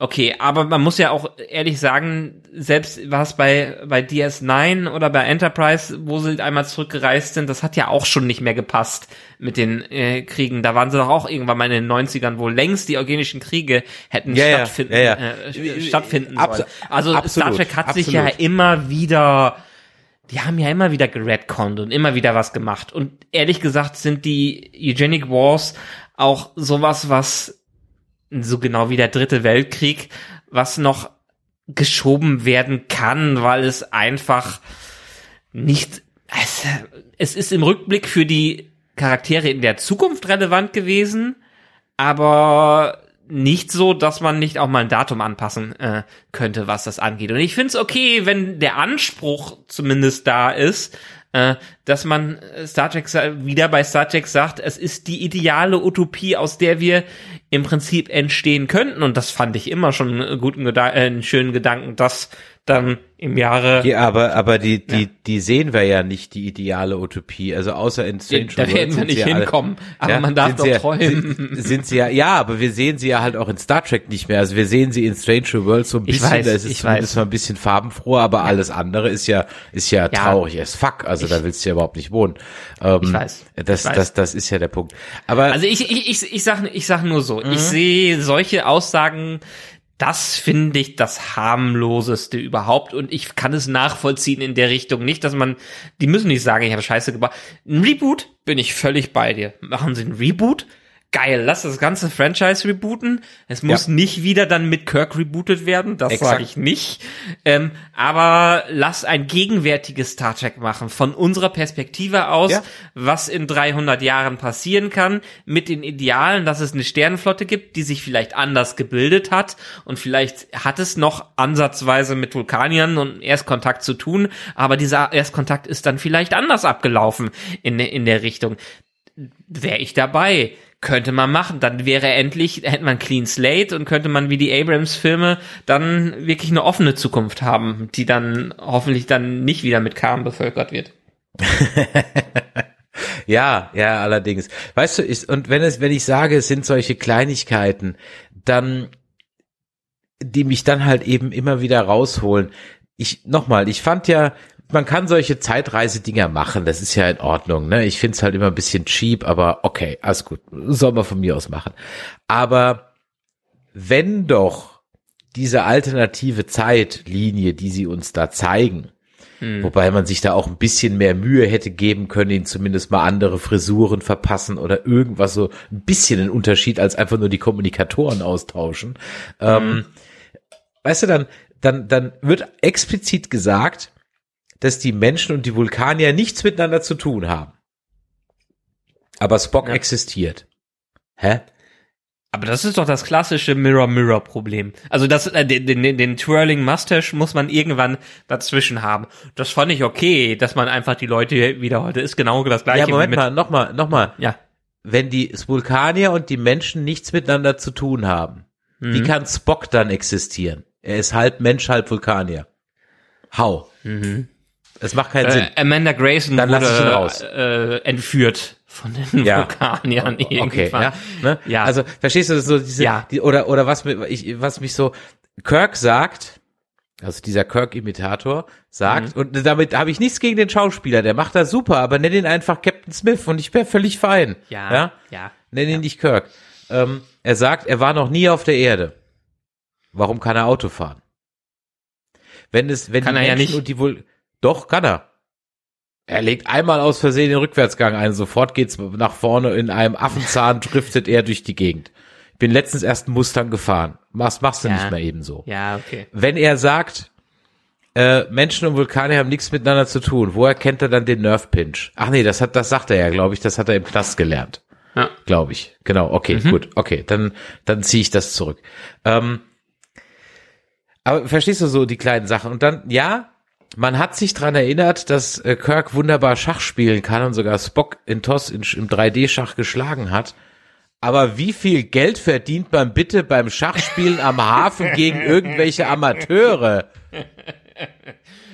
okay, aber man muss ja auch ehrlich sagen, selbst was bei, bei DS9 oder bei Enterprise, wo sie einmal zurückgereist sind, das hat ja auch schon nicht mehr gepasst mit den äh, Kriegen. Da waren sie doch auch irgendwann mal in den 90ern, wo längst die eugenischen Kriege hätten Ja, stattfinden, ja, ja. Äh, stattfinden Abs- sollen. Also absolut, Star Trek hat sich absolut. ja immer wieder die haben ja immer wieder geredconnt und immer wieder was gemacht. Und ehrlich gesagt sind die Eugenic Wars auch sowas, was so genau wie der dritte Weltkrieg, was noch geschoben werden kann, weil es einfach nicht, es, es ist im Rückblick für die Charaktere in der Zukunft relevant gewesen, aber nicht so, dass man nicht auch mal ein Datum anpassen äh, könnte, was das angeht. Und ich finde es okay, wenn der Anspruch zumindest da ist, äh, dass man Star Trek wieder bei Star Trek sagt, es ist die ideale Utopie, aus der wir im Prinzip entstehen könnten. Und das fand ich immer schon einen guten Gedan äh, einen schönen Gedanken, dass dann im Jahre Ja, aber, aber die, die, die sehen wir ja nicht, die ideale Utopie. Also außer in Strange da Worlds werden wir nicht ja alle- hinkommen. Aber Ja, man darf doch ja- träumen. Sind, sind sie ja, ja, aber wir sehen sie ja halt auch in Star Trek nicht mehr. Also wir sehen sie in Strange Worlds so ein Ich bisschen, weiß, da ist es ich zumindest weiß. mal ein bisschen farbenfroher, aber alles andere ist ja, ist ja, traurig as fuck. Also da willst du ja überhaupt nicht wohnen. Ähm, Ich weiß, Das, ich weiß. das, das ist ja der Punkt. Aber Also ich, ich, ich, ich sag, ich sag nur so, Mhm. ich sehe solche Aussagen, das finde ich das harmloseste überhaupt und ich kann es nachvollziehen in der Richtung nicht, dass man, die müssen nicht sagen, ich habe Scheiße gebaut. Ein Reboot bin ich völlig bei dir. Machen Sie ein Reboot? Geil, lass das ganze Franchise rebooten. Es muss Ja. nicht wieder dann mit Kirk rebootet werden, das sage ich nicht. Ähm, aber lass ein gegenwärtiges Star Trek machen, von unserer Perspektive aus, Ja. was in 300 Jahren passieren kann, mit den Idealen, dass es eine Sternenflotte gibt, die sich vielleicht anders gebildet hat und vielleicht hat es noch ansatzweise mit Vulkaniern und Erstkontakt zu tun, aber dieser Erstkontakt ist dann vielleicht anders abgelaufen in, in der Richtung. Wäre ich dabei. Könnte man machen. Dann wäre endlich, hätte man Clean Slate und könnte man wie die Abrams-Filme dann wirklich eine offene Zukunft haben, die dann hoffentlich dann nicht wieder mit Kram bevölkert wird. Ja, ja, allerdings. Weißt du, ich, und wenn es, wenn ich sage, es sind solche Kleinigkeiten, dann, die mich dann halt eben immer wieder rausholen. Ich, nochmal, ich fand ja, man kann solche Zeitreise-Dinger machen, das ist ja in Ordnung, ne? Ich find's halt immer ein bisschen cheap, aber okay, alles gut. Soll man von mir aus machen. Aber wenn doch diese alternative Zeitlinie, die sie uns da zeigen, Wobei man sich da auch ein bisschen mehr Mühe hätte geben können, ihnen zumindest mal andere Frisuren verpassen oder irgendwas so ein bisschen einen Unterschied als einfach nur die Kommunikatoren austauschen. Ähm, weißt du, dann, dann, dann wird explizit gesagt, dass die Menschen und die Vulkanier nichts miteinander zu tun haben. Aber Spock Ja. existiert. Hä? Aber das ist doch das klassische Mirror-Mirror-Problem. Also das, äh, den, den, den Twirling Mustache muss man irgendwann dazwischen haben. Das fand ich okay, dass man einfach die Leute wieder heute ist genau das gleiche. Ja, Moment mal, nochmal, nochmal. Ja. Wenn die Vulkanier und die Menschen nichts miteinander zu tun haben, wie kann Spock dann existieren? Er ist halb Mensch, halb Vulkanier. How? Es macht keinen Sinn. Äh, Amanda Grayson Dann lass ich ihn wurde raus. Äh, entführt von den Ja. Vulkaniern Okay, irgendwann. ja, ne? Ja. Also verstehst du so diese Ja. die, oder oder was ich, was mich so Kirk sagt, also dieser Kirk-Imitator sagt Mhm. und damit habe ich nichts gegen den Schauspieler, der macht das super, aber nenn ihn einfach Captain Smith und ich wäre völlig fein. Ja, ja? ja. Nenn ihn nicht Kirk. Ähm, er sagt, er war noch nie auf der Erde. Warum kann er Auto fahren? Wenn es, wenn Kann die er ja Menschen nicht. und die wohl, doch kann er. Er legt einmal aus Versehen den Rückwärtsgang ein, sofort geht's nach vorne, in einem Affenzahn driftet er durch die Gegend. Ich bin letztens erst einen Mustang gefahren. Was machst du Ja. nicht mehr ebenso? Ja, okay. Wenn er sagt, äh, Menschen und Vulkane haben nichts miteinander zu tun, woher kennt er dann den Nerve Pinch? Ach nee, das hat, das sagt er ja, glaube ich, das hat er im Knast gelernt. Ja. Glaube ich. Genau, okay, Mhm. gut, okay, dann, dann ziehe ich das zurück. Ähm, aber verstehst du so die kleinen Sachen? Und dann, ja, man hat sich dran erinnert, dass äh, Kirk wunderbar Schach spielen kann und sogar Spock in TOS in, im 3D-Schach geschlagen hat. Aber wie viel Geld verdient man bitte beim Schachspielen am Hafen gegen irgendwelche Amateure?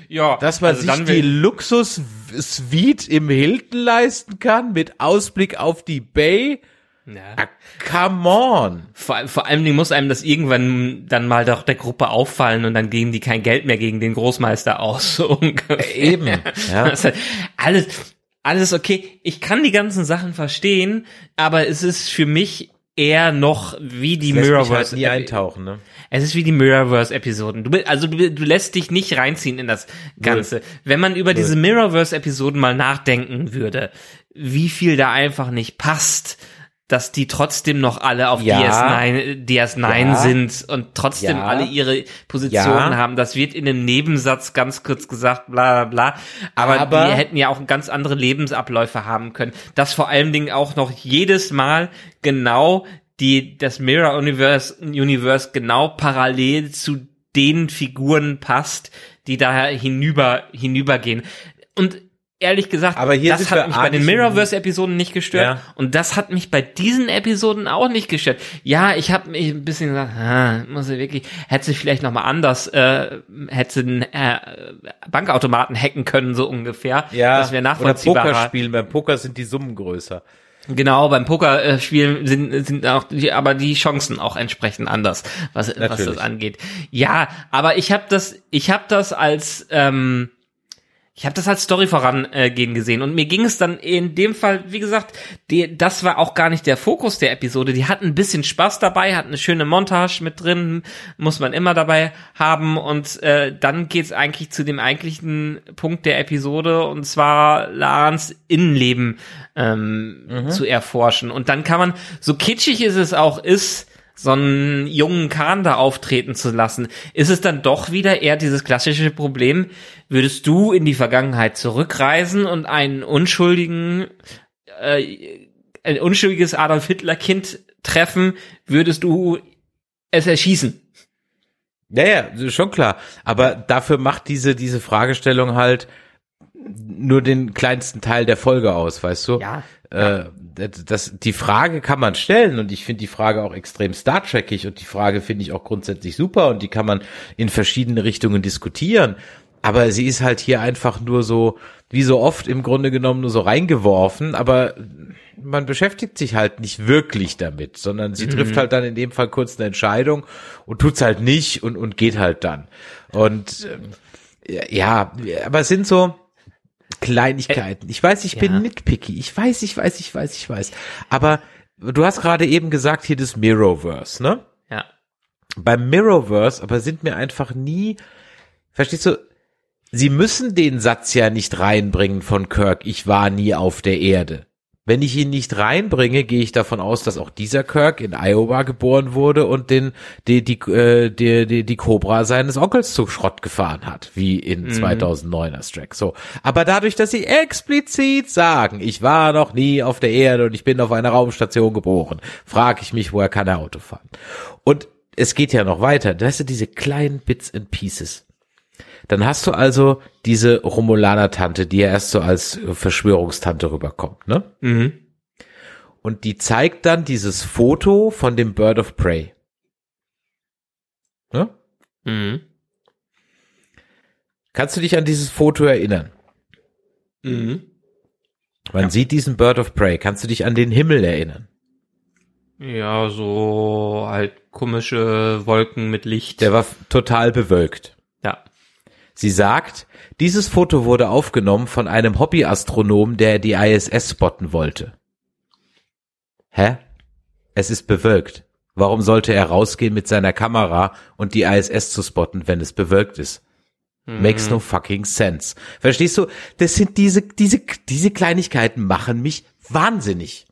Ja, Dass man also sich dann die Luxus-Suite im Hilton leisten kann mit Ausblick auf die Bay? Ja. Ah, come on. Vor, vor allem Dingen muss einem das irgendwann dann mal doch der Gruppe auffallen und dann geben die kein Geld mehr gegen den Großmeister aus. So ungefähr. Eben. Ja. Das alles, alles okay. Ich kann die ganzen Sachen verstehen, aber es ist für mich eher noch wie die halt Mirrorverse. nie eintauchen, ne? Es ist wie die Mirrorverse-Episoden. Du, bi- also du, du lässt dich nicht reinziehen in das Ganze. Wenn man über diese Mirrorverse-Episoden mal nachdenken würde, wie viel da einfach nicht passt, dass die trotzdem noch alle auf Ja. DS9, DS9 Ja. sind und trotzdem Ja. alle ihre Positionen haben. Das wird in einem Nebensatz ganz kurz gesagt, bla bla bla. Aber, Aber- die hätten ja auch ganz andere Lebensabläufe haben können. Dass vor allen Dingen auch noch jedes Mal genau die, das Mirror Universe, Universe genau parallel zu den Figuren passt, die da hinüber, hinübergehen. Und ehrlich gesagt, Aber hier das hat mich bei den Mirrorverse-Episoden nicht gestört. Ja. Und das hat mich bei diesen Episoden auch nicht gestört. Ja, ich habe mich ein bisschen gesagt, ah, muss ich wirklich, hätte sich vielleicht nochmal anders, äh, hätte einen äh, Bankautomaten hacken können, so ungefähr. Ja, das wäre oder nachvollziehbarer. Poker spielen. Beim Poker sind die Summen größer. Genau, beim Pokerspielen sind, sind auch die, aber die Chancen auch entsprechend anders, was, was das angeht. Ja, aber ich habe das, ich habe das als ähm, ich habe das als Story vorangehen gehen gesehen und mir ging es dann in dem Fall, wie gesagt, die, das war auch gar nicht der Fokus der Episode. Die hatten ein bisschen Spaß dabei, hatten eine schöne Montage mit drin, muss man immer dabei haben. Und äh, dann geht's eigentlich zu dem eigentlichen Punkt der Episode und zwar Lans Innenleben ähm, zu erforschen. Und dann kann man, so kitschig ist es auch ist, so einen jungen Kahn da auftreten zu lassen, ist es dann doch wieder eher dieses klassische Problem, würdest du in die Vergangenheit zurückreisen und einen unschuldigen, äh, ein unschuldiges Adolf Hitler Kind treffen, würdest du es erschießen? Ja, ja, das ist schon klar. Aber dafür macht diese, diese Fragestellung halt nur den kleinsten Teil der Folge aus, weißt du? Ja. Äh, das, die Frage kann man stellen und ich finde die Frage auch extrem Star Trekig und die Frage finde ich auch grundsätzlich super und die kann man in verschiedene Richtungen diskutieren. Aber sie ist halt hier einfach nur so, wie so oft im Grunde genommen nur so reingeworfen, aber man beschäftigt sich halt nicht wirklich damit, sondern sie trifft halt dann in dem Fall kurz eine Entscheidung und tut's halt nicht und, und geht halt dann. Und ähm, ja, aber es sind so Kleinigkeiten. Ich weiß, ich bin ja. nitpicky. Ich weiß, ich weiß, ich weiß, ich weiß. Aber du hast gerade eben gesagt, hier das Mirrorverse, ne? Ja. beim Mirrorverse, aber sind mir einfach nie, verstehst du, sie müssen den Satz ja nicht reinbringen von Kirk, ich war nie auf der Erde. Wenn ich ihn nicht reinbringe, gehe ich davon aus, dass auch dieser Kirk in Iowa geboren wurde und den die die äh, die die, die Cobra seines Onkels zu Schrott gefahren hat, wie in 2009er Track. So, aber dadurch, dass sie explizit sagen, ich war noch nie auf der Erde und ich bin auf einer Raumstation geboren, frage ich mich, woher kann er Auto fahren? Und es geht ja noch weiter. Da hast du diese kleinen Bits and Pieces. Dann hast du also diese Romulaner-Tante, die ja erst so als Verschwörungstante rüberkommt, ne? Mhm. Und die zeigt dann dieses Foto von dem Bird of Prey. Ne? Mhm. Kannst du dich an dieses Foto erinnern? Mhm. Man sieht diesen Bird of Prey. Kannst du dich an den Himmel erinnern? Ja, so halt komische Wolken mit Licht. Der war total bewölkt. ja. Sie sagt, dieses Foto wurde aufgenommen von einem Hobbyastronom, der die ISS spotten wollte. Hä? Es ist bewölkt. Warum sollte er rausgehen mit seiner Kamera und die ISS zu spotten, wenn es bewölkt ist? Makes no fucking sense. Verstehst du? Das sind diese, diese, diese Kleinigkeiten machen mich wahnsinnig.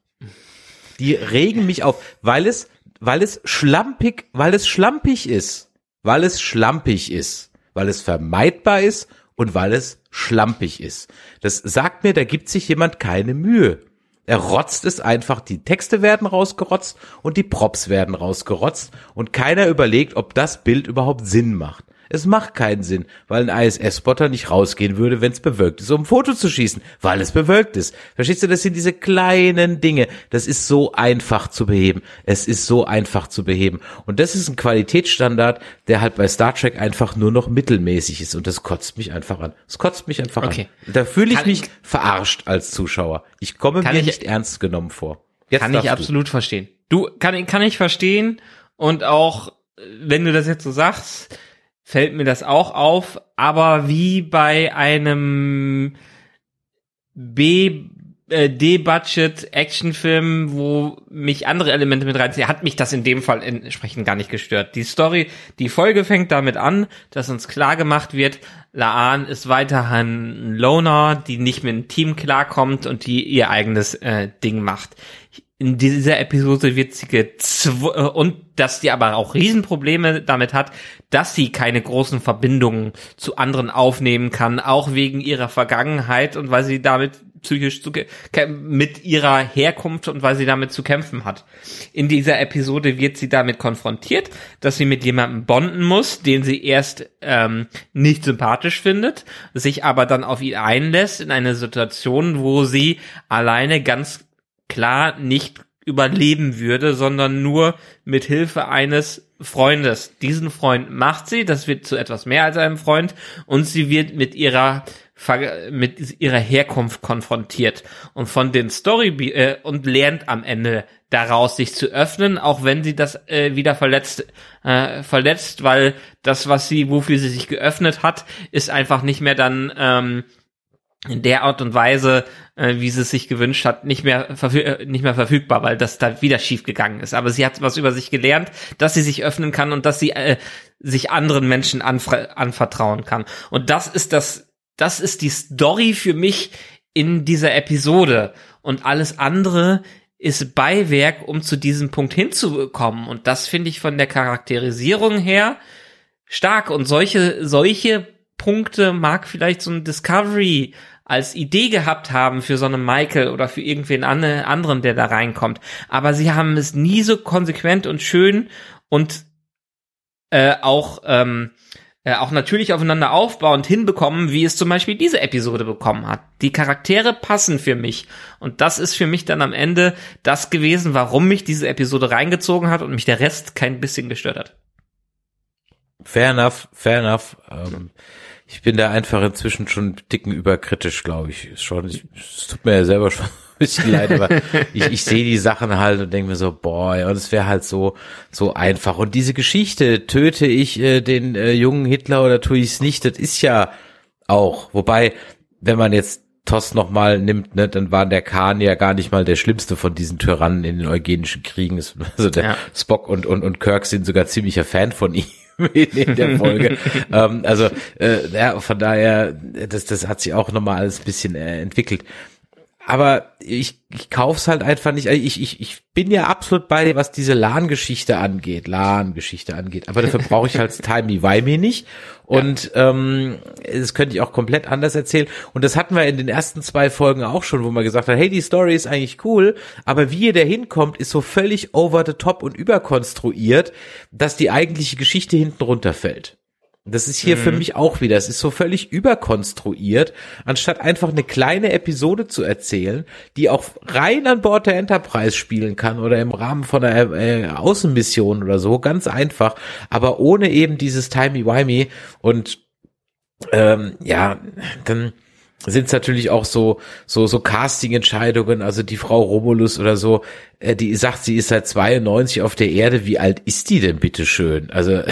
Die regen mich auf, weil es, weil es schlampig, weil es schlampig ist. Weil es schlampig ist. Weil es vermeidbar ist und weil es schlampig ist. Das sagt mir, da gibt sich jemand keine Mühe. Er rotzt es einfach, die Texte werden rausgerotzt und die Props werden rausgerotzt und keiner überlegt, ob das Bild überhaupt Sinn macht. Es macht keinen Sinn, weil ein ISS-Spotter nicht rausgehen würde, wenn es bewölkt ist, um ein Foto zu schießen, weil es bewölkt ist. Verstehst du, das sind diese kleinen Dinge. Das ist so einfach zu beheben. Es ist so einfach zu beheben. Und das ist ein Qualitätsstandard, der halt bei Star Trek einfach nur noch mittelmäßig ist. Und das kotzt mich einfach an. Das kotzt mich einfach Okay. an. Da fühle ich Kann- mich verarscht als Zuschauer. Ich komme mir ich- nicht ernst genommen vor. Jetzt Kann ich du. absolut verstehen. Du, kann, ich- kann ich verstehen. Und auch, äh, wenn du das jetzt so sagst, fällt mir das auch auf. Aber wie bei einem B, äh, D-Budget Actionfilm, wo mich andere Elemente mit reinziehen, hat mich das in dem Fall entsprechend gar nicht gestört. Die Story, die Folge fängt damit an, dass uns klar gemacht wird, Laan ist weiterhin ein Loner, die nicht mit dem Team klarkommt und die ihr eigenes äh, Ding macht. In dieser Episode wird sie gezw äh, und dass die aber auch Riesenprobleme damit hat, dass sie keine großen Verbindungen zu anderen aufnehmen kann, auch wegen ihrer Vergangenheit und weil sie damit psychisch zu, mit ihrer Herkunft und weil sie damit zu kämpfen hat. In dieser Episode wird sie damit konfrontiert, dass sie mit jemandem bonden muss, den sie erst ähm, nicht sympathisch findet, sich aber dann auf ihn einlässt in eine Situation, wo sie alleine ganz klar nicht überleben würde, sondern nur mit Hilfe eines Freundes. Diesen Freund macht sie, das wird zu etwas mehr als einem Freund und sie wird mit ihrer mit ihrer Herkunft konfrontiert und von den Story äh, und lernt am Ende daraus sich zu öffnen, auch wenn sie das äh, wieder verletzt äh, verletzt, weil das was sie wofür sie sich geöffnet hat, ist einfach nicht mehr dann ähm, in der Art und Weise, äh, wie sie es sich gewünscht hat, nicht mehr, äh, nicht mehr verfügbar, weil das da wieder schief gegangen ist. Aber sie hat was über sich gelernt, dass sie sich öffnen kann und dass sie äh, sich anderen Menschen anvertrauen kann. Und das ist das, das ist die Story für mich in dieser Episode. Und alles andere ist Beiwerk, um zu diesem Punkt hinzukommen. Und das finde ich von der Charakterisierung her stark. Und solche, solche Punkte mag vielleicht so ein Discovery als Idee gehabt haben für so einen Michael oder für irgendwen anderen, der da reinkommt. Aber sie haben es nie so konsequent und schön und äh, auch ähm, äh, auch natürlich aufeinander aufbauend hinbekommen, wie es zum Beispiel diese Episode bekommen hat. Die Charaktere passen für mich. Und das ist für mich dann am Ende das gewesen, warum mich diese Episode reingezogen hat und mich der Rest kein bisschen gestört hat. Fair enough, fair enough. Ähm, ich bin da einfach inzwischen schon dicken überkritisch, glaube ich. Schon, ich, es tut mir ja selber schon ein bisschen leid, aber ich, ich sehe die Sachen halt und denke mir so, boah, ja, und es wäre halt so, so einfach. Und diese Geschichte, töte ich äh, den äh, jungen Hitler oder tue ich es nicht, das ist ja auch. Wobei, wenn man jetzt Toss noch mal nimmt, ne, dann war der Khan ja gar nicht mal der schlimmste von diesen Tyrannen in den eugenischen Kriegen. Also der Ja. Spock und, und, und Kirk sind sogar ziemlicher Fan von ihm in, der Folge. ähm, also äh, ja, von daher, das, das hat sich auch noch mal alles ein bisschen äh, entwickelt. Aber ich, ich kauf's halt einfach nicht. Also Ich, ich, ich bin ja absolut bei dir, was diese LAN-Geschichte angeht, LAN-Geschichte angeht. Aber dafür brauche ich halt Timey-Wimey nicht. Und ähm, das könnte ich auch komplett anders erzählen. Und das hatten wir in den ersten zwei Folgen auch schon, wo man gesagt hat, hey, die Story ist eigentlich cool, aber wie ihr da hinkommt, ist so völlig over the top und überkonstruiert, dass die eigentliche Geschichte hinten runterfällt. Das ist hier für mich auch wieder. Es ist so völlig überkonstruiert, anstatt einfach eine kleine Episode zu erzählen, die auch rein an Bord der Enterprise spielen kann oder im Rahmen von einer äh, Außenmission oder so, ganz einfach, aber ohne eben dieses Timey-Wimey. Und ähm, ja, dann sind es natürlich auch so so so Casting-Entscheidungen. Also die Frau Romulus oder so, äh, die sagt, sie ist seit 92 auf der Erde. Wie alt ist die denn bitte schön? Also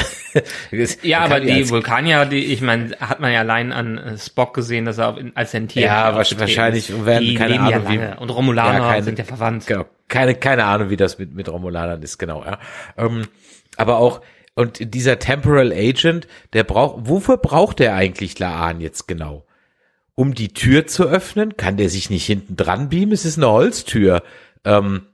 Ja, aber die Vulkanier, die, ich meine, hat man ja allein an äh, Spock gesehen, dass er auf, als ein Tier Ja, wahrscheinlich werden die keine Ahnung, ja wie-. Und Romulaner Ja, keine- sind ja verwandt. Genau. Keine, keine Ahnung, wie das mit, mit Romulanern ist, genau, ja. Ähm, aber auch, und dieser Temporal Agent, der braucht, wofür braucht der eigentlich Laan jetzt genau? Um die Tür zu öffnen? Kann der sich nicht hinten dran beamen? Es ist eine Holztür. Ähm,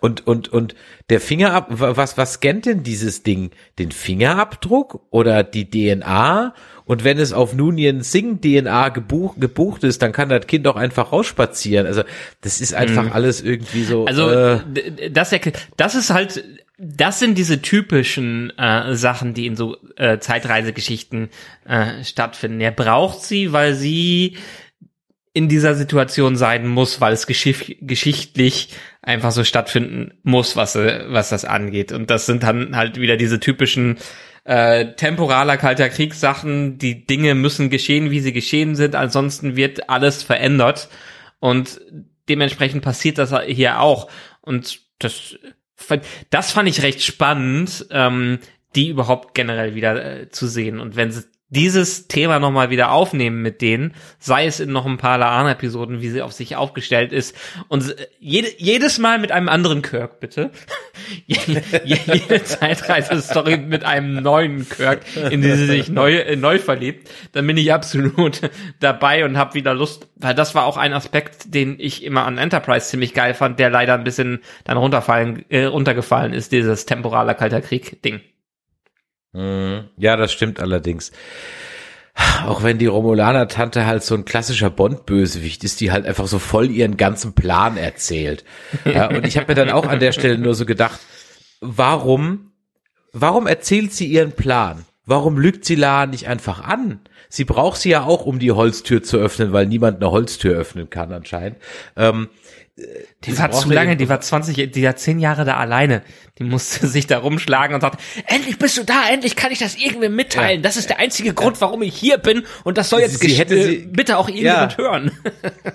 Und, und, und der Fingerab, was, was scannt denn dieses Ding? Den Fingerabdruck oder die DNA? Und wenn es auf Nunien Singh DNA gebuch, gebucht ist, dann kann das Kind doch einfach rausspazieren. Also, das ist einfach mhm. alles irgendwie so. Also, äh, das, das ist halt, das sind diese typischen äh, Sachen, die in so äh, Zeitreisegeschichten äh, stattfinden. Er braucht sie, weil sie in dieser Situation sein muss, weil es geschicht geschichtlich einfach so stattfinden muss, was, was das angeht. Und das sind dann halt wieder diese typischen äh, temporaler kalter Kriegssachen. Die Dinge müssen geschehen, wie sie geschehen sind, ansonsten wird alles verändert. Und dementsprechend passiert das hier auch. Und das, das fand ich recht spannend, ähm, die überhaupt generell wieder äh, zu sehen. Und wenn sie dieses Thema nochmal wieder aufnehmen mit denen, sei es in noch ein paar Laan-Episoden, wie sie auf sich aufgestellt ist. Und jede, jedes Mal mit einem anderen Kirk, bitte. jede, jede Zeitreise-Story mit einem neuen Kirk, in die sie sich neu, äh, neu verliebt. Dann bin ich absolut dabei und habe wieder Lust, weil das war auch ein Aspekt, den ich immer an Enterprise ziemlich geil fand, der leider ein bisschen dann runterfallen, äh, runtergefallen ist, dieses temporaler Kalter Krieg-Ding. Mhm. Ja, das stimmt allerdings. Auch wenn die Romulaner-Tante halt so ein klassischer Bond-Bösewicht ist, die halt einfach so voll ihren ganzen Plan erzählt. Ja, und ich habe mir dann auch an der Stelle nur so gedacht, warum, warum erzählt sie ihren Plan? Warum lügt sie La nicht einfach an? Sie braucht sie ja auch, um die Holztür zu öffnen, weil niemand eine Holztür öffnen kann anscheinend. Ähm, die war zu lange, die war 20, die war zehn Jahre da alleine. Die musste sich da rumschlagen und sagt, endlich bist du da, endlich kann ich das irgendwie mitteilen. Ja. Das ist der einzige Grund, warum ich hier bin und das soll jetzt sie, hätte sie, bitte auch irgendjemand ja, hören.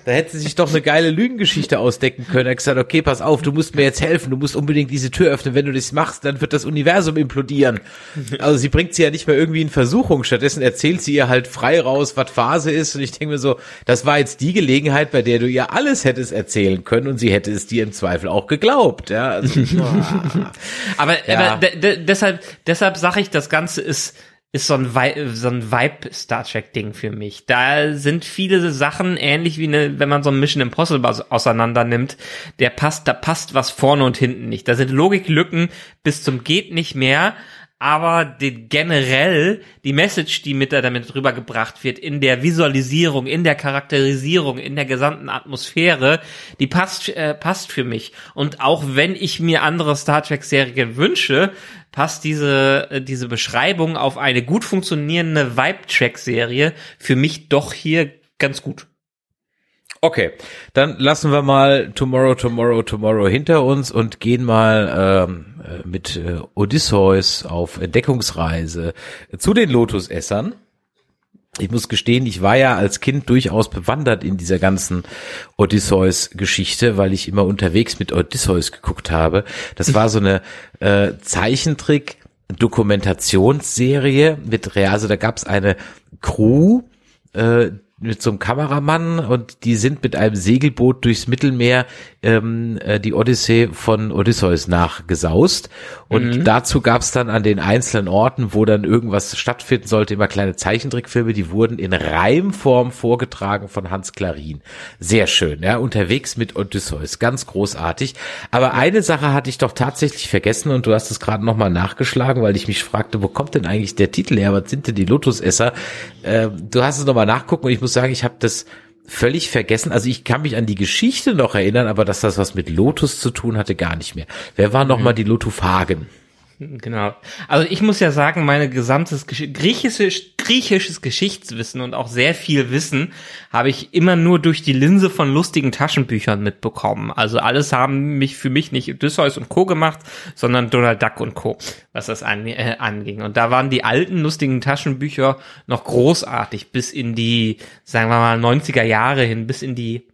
Da hätte sie sich doch eine geile Lügengeschichte ausdecken können. Er hat gesagt, okay, pass auf, du musst mir jetzt helfen, du musst unbedingt diese Tür öffnen. Wenn du das machst, dann wird das Universum implodieren. Also sie bringt sie ja nicht mehr irgendwie in Versuchung. Stattdessen erzählt sie ihr halt frei raus, was Phase ist. Und ich denke mir so, das war jetzt die Gelegenheit, bei der du ihr alles hättest erzählen können und sie hätte es dir im Zweifel auch geglaubt. Ja, also, aber, ja. aber deshalb, deshalb sage ich, das Ganze ist ist so ein, Vi so ein Vibe Star Trek Ding für mich. Da sind viele Sachen ähnlich wie eine, wenn man so ein Mission Impossible auseinander nimmt, der passt, da passt was vorne und hinten nicht. Da sind Logiklücken bis zum geht nicht mehr, aber die, generell die Message, die mit damit rübergebracht wird, in der Visualisierung, in der Charakterisierung, in der gesamten Atmosphäre, die passt, äh, passt für mich. Und auch wenn ich mir andere Star Trek-Serien wünsche, passt diese, äh, diese Beschreibung auf eine gut funktionierende Vibe-Track-Serie für mich doch hier ganz gut. Okay, dann lassen wir mal Tomorrow, Tomorrow, Tomorrow hinter uns und gehen mal ähm, äh, mit äh, Odysseus auf Entdeckungsreise zu den Lotusessern. Ich muss gestehen, ich war ja als Kind durchaus bewandert in dieser ganzen Odysseus-Geschichte, weil ich immer unterwegs mit Odysseus geguckt habe. Das war so eine äh, Zeichentrick. Dokumentationsserie mit, also da gab es eine Crew, äh, mit so einem Kameramann und die sind mit einem Segelboot durchs Mittelmeer ähm, äh, die Odyssee von Odysseus nachgesaust. Und mhm. dazu gab es dann an den einzelnen Orten, wo dann irgendwas stattfinden sollte, immer kleine Zeichentrickfilme, die wurden in Reimform vorgetragen von Hans Klarin. Sehr schön, ja, unterwegs mit Odysseus, ganz großartig. Aber eine Sache hatte ich doch tatsächlich vergessen und du hast es gerade nochmal nachgeschlagen, weil ich mich fragte, wo kommt denn eigentlich der Titel her? Was sind denn die Lotusesser? Äh, du hast es nochmal nachgucken und ich muss sagen, ich habe das völlig vergessen. Also ich kann mich an die Geschichte noch erinnern, aber dass das was mit Lotus zu tun hatte, gar nicht mehr. Wer war noch mhm. mal die Lotophagen? Genau. Also ich muss ja sagen, meine gesamtes griechisches, griechisches Geschichtswissen und auch sehr viel Wissen habe ich immer nur durch die Linse von lustigen Taschenbüchern mitbekommen. Also alles haben mich für mich nicht Odysseus und Co. gemacht, sondern Donald Duck und Co., was das an, äh, anging. Und da waren die alten lustigen Taschenbücher noch großartig bis in die, sagen wir mal, 90er Jahre hin, bis in die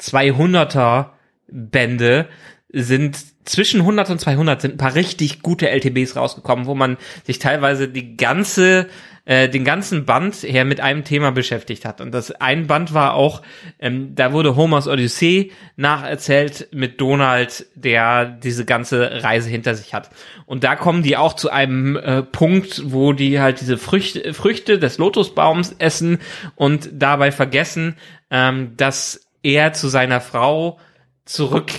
200er Bände sind zwischen 100 und 200 sind ein paar richtig gute LTBs rausgekommen, wo man sich teilweise die ganze äh, den ganzen Band her mit einem Thema beschäftigt hat. Und das ein Band war auch, ähm, da wurde Homers Odyssee nacherzählt mit Donald, der diese ganze Reise hinter sich hat. Und da kommen die auch zu einem äh, Punkt, wo die halt diese Früchte, Früchte des Lotusbaums essen und dabei vergessen, ähm, dass er zu seiner Frau zurück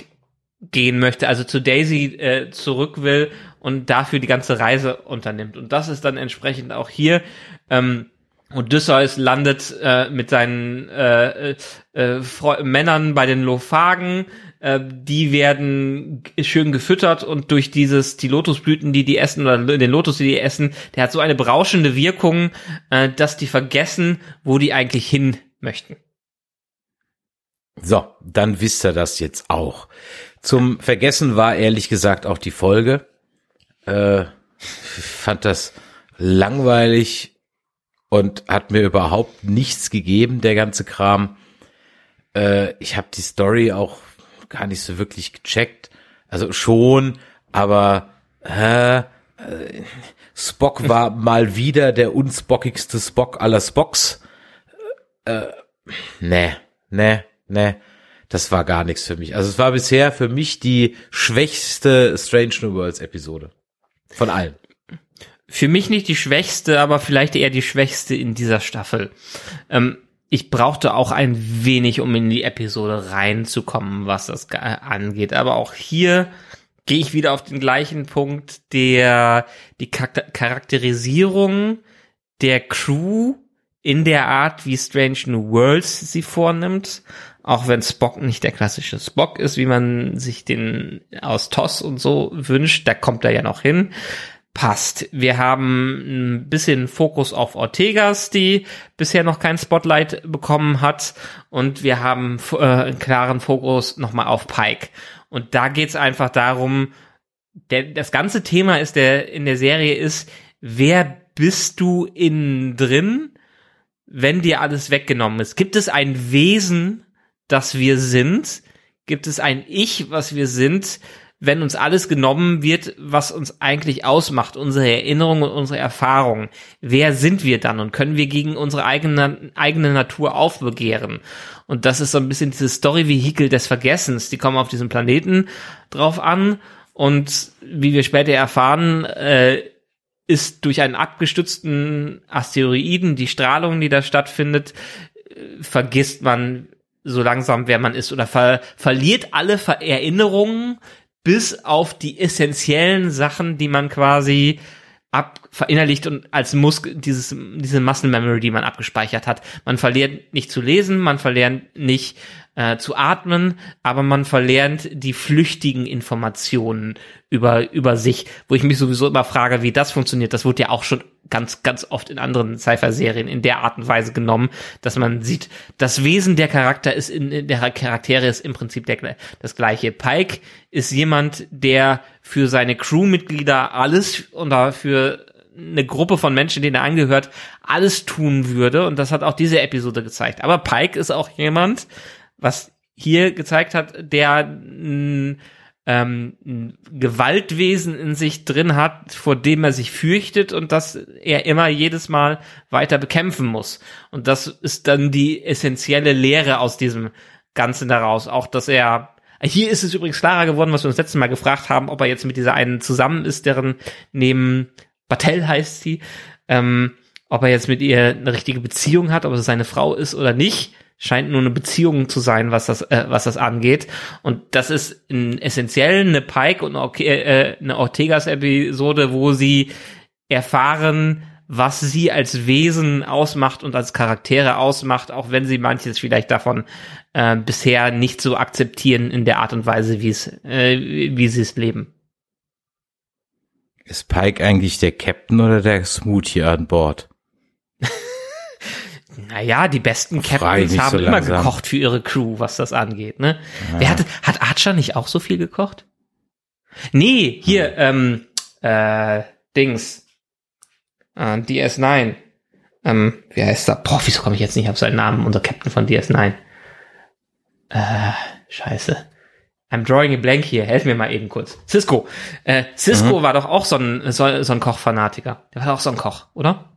gehen möchte, also zu Daisy äh, zurück will und dafür die ganze Reise unternimmt. Und das ist dann entsprechend auch hier. Ähm, Odysseus landet äh, mit seinen äh, äh, Männern bei den Lophagen. Äh, die werden schön gefüttert und durch dieses die Lotusblüten, die die essen oder den Lotus, die die essen, der hat so eine berauschende Wirkung, äh, dass die vergessen, wo die eigentlich hin möchten. So, dann wisst ihr das jetzt auch. Zum Vergessen war ehrlich gesagt auch die Folge. Äh, fand das langweilig und hat mir überhaupt nichts gegeben, der ganze Kram. Äh, ich habe die Story auch gar nicht so wirklich gecheckt. Also schon, aber äh, Spock war mal wieder der unspockigste Spock aller Spocks. Äh, ne, ne, ne. Das war gar nichts für mich. Also es war bisher für mich die schwächste Strange New Worlds Episode. Von allen. Für mich nicht die schwächste, aber vielleicht eher die schwächste in dieser Staffel. Ähm, ich brauchte auch ein wenig, um in die Episode reinzukommen, was das angeht. Aber auch hier gehe ich wieder auf den gleichen Punkt, der die Charakterisierung der Crew in der Art, wie Strange New Worlds sie vornimmt, auch wenn Spock nicht der klassische Spock ist, wie man sich den aus TOS und so wünscht, da kommt er ja noch hin passt. Wir haben ein bisschen Fokus auf Ortegas, die bisher noch kein Spotlight bekommen hat. Und wir haben äh, einen klaren Fokus nochmal auf Pike. Und da geht's einfach darum, der, das ganze Thema ist der, in der Serie ist, wer bist du innen drin, wenn dir alles weggenommen ist? Gibt es ein Wesen, das wir sind? Gibt es ein Ich, was wir sind? wenn uns alles genommen wird, was uns eigentlich ausmacht, unsere Erinnerungen und unsere Erfahrungen. Wer sind wir dann und können wir gegen unsere eigene, eigene Natur aufbegehren? Und das ist so ein bisschen dieses Story-Vehikel des Vergessens. Die kommen auf diesem Planeten drauf an und wie wir später erfahren, äh, ist durch einen abgestützten Asteroiden die Strahlung, die da stattfindet, äh, vergisst man so langsam, wer man ist oder ver verliert alle Ver Erinnerungen bis auf die essentiellen Sachen, die man quasi ab verinnerlicht und als Muskel dieses diese Muscle Memory, die man abgespeichert hat. Man verliert nicht zu lesen, man verliert nicht äh, zu atmen, aber man verlernt die flüchtigen Informationen über, über sich, wo ich mich sowieso immer frage, wie das funktioniert. Das wurde ja auch schon ganz, ganz oft in anderen Sci-Fi-Serien in der Art und Weise genommen, dass man sieht, das Wesen der Charakter ist in, in der Charaktere ist im Prinzip der, das gleiche. Pike ist jemand, der für seine Crewmitglieder alles und dafür eine Gruppe von Menschen, denen er angehört, alles tun würde. Und das hat auch diese Episode gezeigt. Aber Pike ist auch jemand, was hier gezeigt hat, der ein, ähm, ein Gewaltwesen in sich drin hat, vor dem er sich fürchtet und das er immer jedes Mal weiter bekämpfen muss. Und das ist dann die essentielle Lehre aus diesem Ganzen daraus. Auch, dass er hier ist es übrigens klarer geworden, was wir uns letztes Mal gefragt haben, ob er jetzt mit dieser einen zusammen ist, deren neben Battelle heißt sie, ähm, ob er jetzt mit ihr eine richtige Beziehung hat, ob es seine Frau ist oder nicht scheint nur eine Beziehung zu sein, was das, äh, was das angeht. Und das ist in essentiell eine Pike und okay, äh, eine Ortegas-Episode, wo sie erfahren, was sie als Wesen ausmacht und als Charaktere ausmacht, auch wenn sie manches vielleicht davon äh, bisher nicht so akzeptieren in der Art und Weise, wie es, äh, wie sie es leben. Ist Pike eigentlich der Captain oder der Smoothie an Bord? Naja, die besten Captains haben so immer gekocht für ihre Crew, was das angeht, ne? Ja. Wer hat, hat Archer nicht auch so viel gekocht? Nee, hier, hm. ähm, äh, Dings. Äh, DS9. Ähm, wie heißt er? Boah, wieso komme ich jetzt nicht auf seinen Namen? Unser Captain von DS9. Äh, scheiße. I'm drawing a blank hier. Helf mir mal eben kurz. Cisco. Äh, Cisco mhm. war doch auch so ein, so, so ein Kochfanatiker. Der war auch so ein Koch, oder?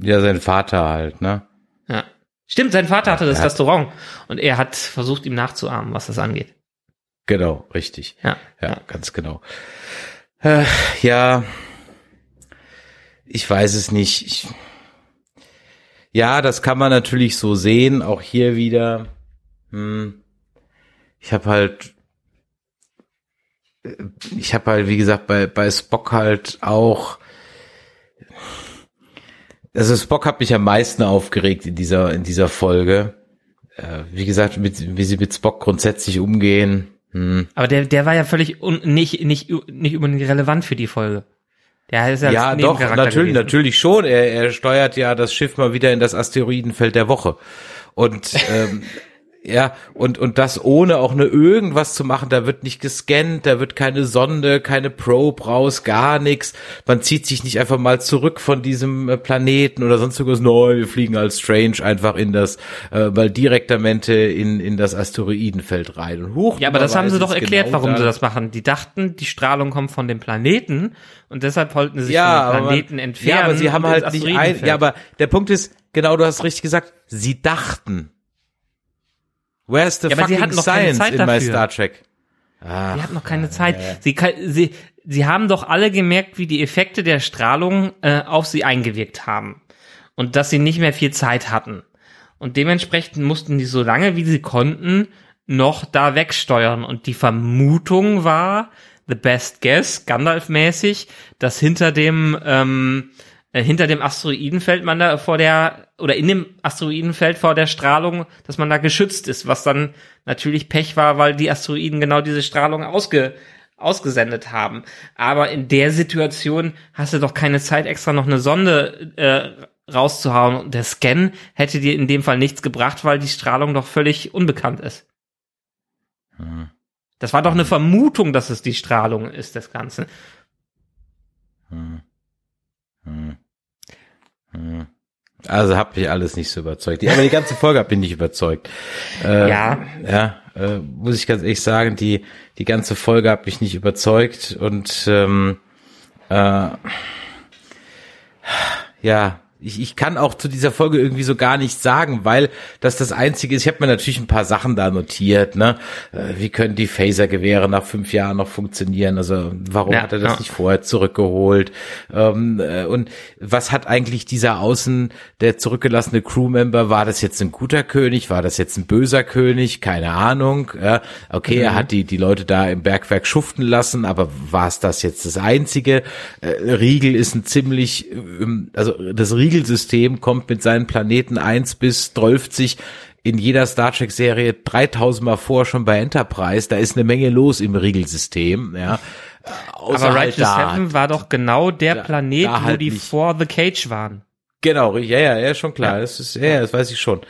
Ja, sein Vater halt, ne? Ja. Stimmt, sein Vater hatte das Restaurant und er hat versucht, ihm nachzuahmen, was das angeht. Genau, richtig. Ja, ja, ja. ganz genau. Äh, ja, ich weiß es nicht. Ich, ja, das kann man natürlich so sehen. Auch hier wieder. Hm, ich habe halt ich habe halt, wie gesagt, bei, bei Spock halt auch, also Spock hat mich am meisten aufgeregt in dieser, in dieser Folge. Äh, wie gesagt, mit, wie sie mit Spock grundsätzlich umgehen. Hm. Aber der, der war ja völlig un, nicht, nicht, nicht unbedingt relevant für die Folge. Der ist ja, ja doch, natürlich, gewesen. natürlich schon. Er, er steuert ja das Schiff mal wieder in das Asteroidenfeld der Woche. Und ähm, ja, und, und das ohne auch nur irgendwas zu machen. Da wird nicht gescannt, da wird keine Sonde, keine Probe raus, gar nichts. Man zieht sich nicht einfach mal zurück von diesem äh, Planeten oder sonst irgendwas. Nein, wir fliegen als Strange einfach in das, äh, weil direktamente in, in das Asteroidenfeld rein. Und hoch. Ja, aber das haben sie doch erklärt, genau warum sie das machen. Die dachten, die Strahlung kommt von dem Planeten und deshalb wollten sie sich ja, vom Planeten man, entfernen. Ja, aber sie haben halt nicht ein, ja, aber der Punkt ist, genau, du hast richtig gesagt, sie dachten, Where's the ja, fucking aber sie science in my Star Trek? Ach, sie hat noch keine Zeit. Sie, sie, sie haben doch alle gemerkt, wie die Effekte der Strahlung äh, auf sie eingewirkt haben. Und dass sie nicht mehr viel Zeit hatten. Und dementsprechend mussten die so lange, wie sie konnten, noch da wegsteuern. Und die Vermutung war, the best guess, Gandalf-mäßig, dass hinter dem ähm, äh, hinter dem Asteroidenfeld man da vor der oder in dem Asteroidenfeld vor der Strahlung, dass man da geschützt ist, was dann natürlich Pech war, weil die Asteroiden genau diese Strahlung ausge ausgesendet haben. Aber in der Situation hast du doch keine Zeit, extra noch eine Sonde äh, rauszuhauen. Und der Scan hätte dir in dem Fall nichts gebracht, weil die Strahlung doch völlig unbekannt ist. Hm. Das war doch eine Vermutung, dass es die Strahlung ist, das Ganze. Hm. Hm. Hm. Also hat mich alles nicht so überzeugt. Aber die ganze Folge hat mich nicht überzeugt. Äh, ja. Ja, äh, muss ich ganz ehrlich sagen, die, die ganze Folge hat mich nicht überzeugt und ähm, äh, ja, ich, ich kann auch zu dieser Folge irgendwie so gar nichts sagen, weil das das Einzige ist. Ich habe mir natürlich ein paar Sachen da notiert. Ne? Äh, wie können die Phaser-Gewehre nach fünf Jahren noch funktionieren? Also warum ja, hat er das ja. nicht vorher zurückgeholt? Ähm, äh, und was hat eigentlich dieser außen, der zurückgelassene Crewmember, war das jetzt ein guter König? War das jetzt ein böser König? Keine Ahnung. Ja, okay, mhm. er hat die, die Leute da im Bergwerk schuften lassen, aber war es das jetzt das Einzige? Äh, Riegel ist ein ziemlich, ähm, also das Riegel Riegelsystem kommt mit seinen Planeten 1 bis 12 in jeder Star Trek Serie 3000 Mal vor schon bei Enterprise. Da ist eine Menge los im Riegelsystem, ja. Außer Aber halt da, Seven war doch genau der da, Planet, da halt wo die nicht. vor The Cage waren. Genau, ja, ja, ja, schon klar. Ja. Das ist, ja, das weiß ich schon.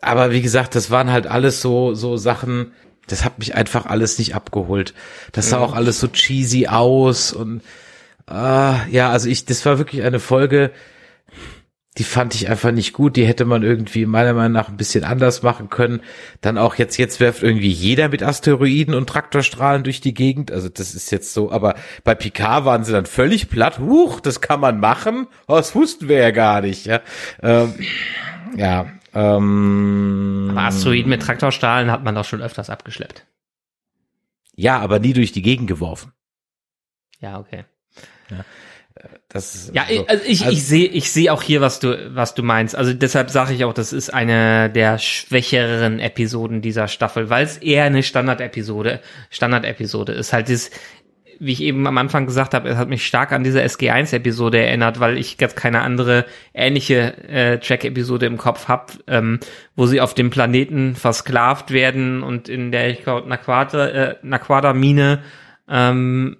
Aber wie gesagt, das waren halt alles so, so Sachen, das hat mich einfach alles nicht abgeholt. Das sah mhm. auch alles so cheesy aus und, äh, ja, also ich, das war wirklich eine Folge, die fand ich einfach nicht gut. Die hätte man irgendwie meiner Meinung nach ein bisschen anders machen können. Dann auch jetzt, jetzt werft irgendwie jeder mit Asteroiden und Traktorstrahlen durch die Gegend. Also das ist jetzt so, aber bei Picard waren sie dann völlig platt. Huch, das kann man machen. Oh, das wussten wir ja gar nicht. Ja, ähm, ja ähm, aber Asteroiden mit Traktorstrahlen hat man doch schon öfters abgeschleppt. Ja, aber nie durch die Gegend geworfen. Ja, okay. Ja. Das ja, so. also ich, also ich sehe ich sehe auch hier, was du was du meinst. Also deshalb sage ich auch, das ist eine der schwächeren Episoden dieser Staffel, weil es eher eine Standard-Episode Standard-Episode ist. Halt das, wie ich eben am Anfang gesagt habe, es hat mich stark an diese SG1-Episode erinnert, weil ich ganz keine andere ähnliche äh, Track-Episode im Kopf habe, ähm, wo sie auf dem Planeten versklavt werden und in der ich glaube Naquada äh, Naquada-Mine ähm,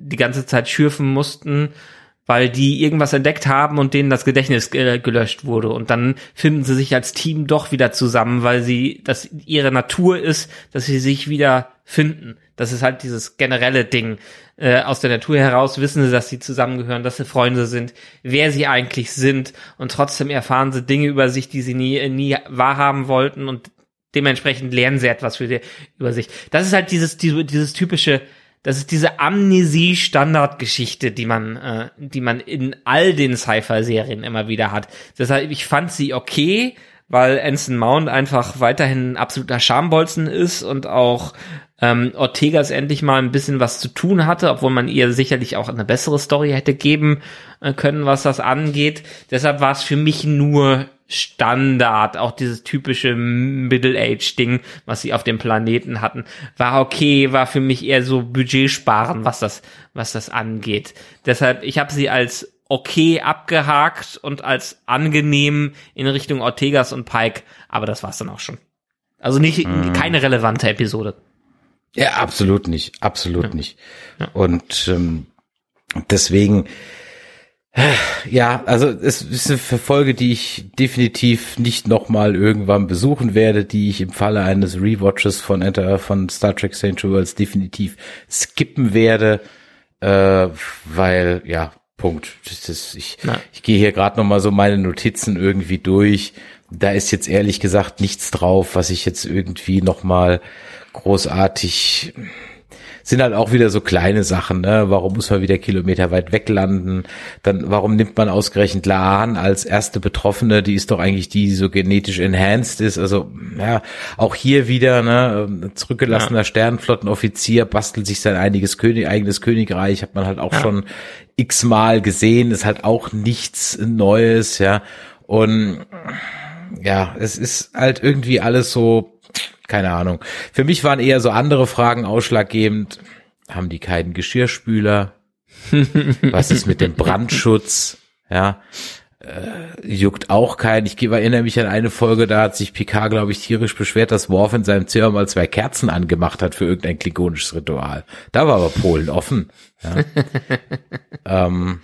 die ganze Zeit schürfen mussten, weil die irgendwas entdeckt haben und denen das Gedächtnis äh, gelöscht wurde. Und dann finden sie sich als Team doch wieder zusammen, weil sie, dass ihre Natur ist, dass sie sich wieder finden. Das ist halt dieses generelle Ding. Äh, aus der Natur heraus wissen sie, dass sie zusammengehören, dass sie Freunde sind, wer sie eigentlich sind. Und trotzdem erfahren sie Dinge über sich, die sie nie, nie wahrhaben wollten. Und dementsprechend lernen sie etwas für die, über sich. Das ist halt dieses, dieses typische, das ist diese Amnesie-Standardgeschichte, die man, äh, die man in all den Sci-Fi-Serien immer wieder hat. Deshalb, ich fand sie okay, weil Anson Mount einfach weiterhin ein absoluter Schambolzen ist und auch ähm, Ortegas endlich mal ein bisschen was zu tun hatte, obwohl man ihr sicherlich auch eine bessere Story hätte geben äh, können, was das angeht. Deshalb war es für mich nur Standard, auch dieses typische Middle-Age-Ding, was sie auf dem Planeten hatten, war okay, war für mich eher so Budgetsparen, was das, was das angeht. Deshalb, ich habe sie als okay abgehakt und als angenehm in Richtung Ortegas und Pike, aber das war's dann auch schon. Also nicht, mhm. keine relevante Episode. Ja, absolut nicht, absolut ja. nicht. Ja. Und ähm, deswegen, ja, also es ist eine Folge, die ich definitiv nicht nochmal irgendwann besuchen werde, die ich im Falle eines Rewatches von Enter von Star Trek St. Worlds definitiv skippen werde, äh, weil ja Punkt. Ist, ich, ich gehe hier gerade nochmal so meine Notizen irgendwie durch. Da ist jetzt ehrlich gesagt nichts drauf, was ich jetzt irgendwie nochmal großartig sind halt auch wieder so kleine Sachen, ne? Warum muss man wieder Kilometer weit weg landen? Dann, warum nimmt man ausgerechnet Laan als erste Betroffene? Die ist doch eigentlich die, die so genetisch enhanced ist. Also, ja, auch hier wieder, ne? Zurückgelassener ja. Sternflottenoffizier bastelt sich sein einiges König, eigenes Königreich, hat man halt auch ja. schon x-mal gesehen, ist halt auch nichts Neues, ja. Und, ja, es ist halt irgendwie alles so, keine Ahnung. Für mich waren eher so andere Fragen ausschlaggebend. Haben die keinen Geschirrspüler? Was ist mit dem Brandschutz? Ja, äh, juckt auch keinen. Ich erinnere mich an eine Folge, da hat sich Picard, glaube ich, tierisch beschwert, dass Worf in seinem Zimmer mal zwei Kerzen angemacht hat für irgendein klingonisches Ritual. Da war aber Polen offen. Ja. ähm,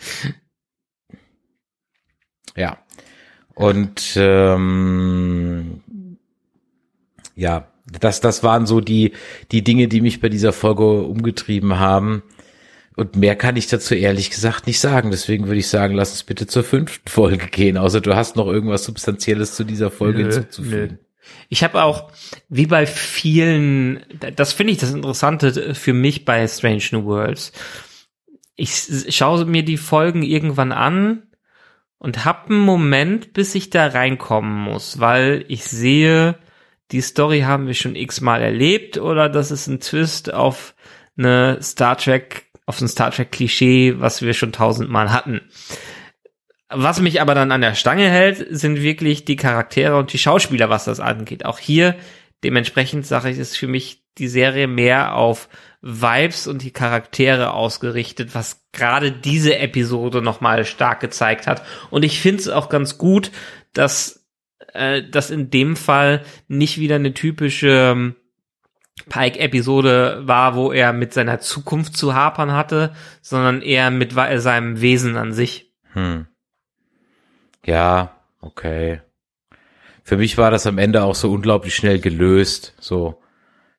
ja. Und ähm, ja, das, das waren so die, die Dinge, die mich bei dieser Folge umgetrieben haben. Und mehr kann ich dazu ehrlich gesagt nicht sagen. Deswegen würde ich sagen, lass uns bitte zur fünften Folge gehen. Außer du hast noch irgendwas Substanzielles zu dieser Folge nö, hinzuzufügen. Nö. Ich habe auch, wie bei vielen, das finde ich das Interessante für mich bei Strange New Worlds. Ich schaue mir die Folgen irgendwann an und habe einen Moment, bis ich da reinkommen muss, weil ich sehe, die Story haben wir schon x-mal erlebt oder das ist ein Twist auf eine Star Trek, auf ein Star Trek Klischee, was wir schon tausendmal hatten. Was mich aber dann an der Stange hält, sind wirklich die Charaktere und die Schauspieler, was das angeht. Auch hier, dementsprechend sage ich, ist für mich die Serie mehr auf Vibes und die Charaktere ausgerichtet, was gerade diese Episode nochmal stark gezeigt hat. Und ich finde es auch ganz gut, dass äh, das in dem Fall nicht wieder eine typische ähm, Pike-Episode war, wo er mit seiner Zukunft zu hapern hatte, sondern eher mit seinem Wesen an sich. Hm. Ja, okay. Für mich war das am Ende auch so unglaublich schnell gelöst. So,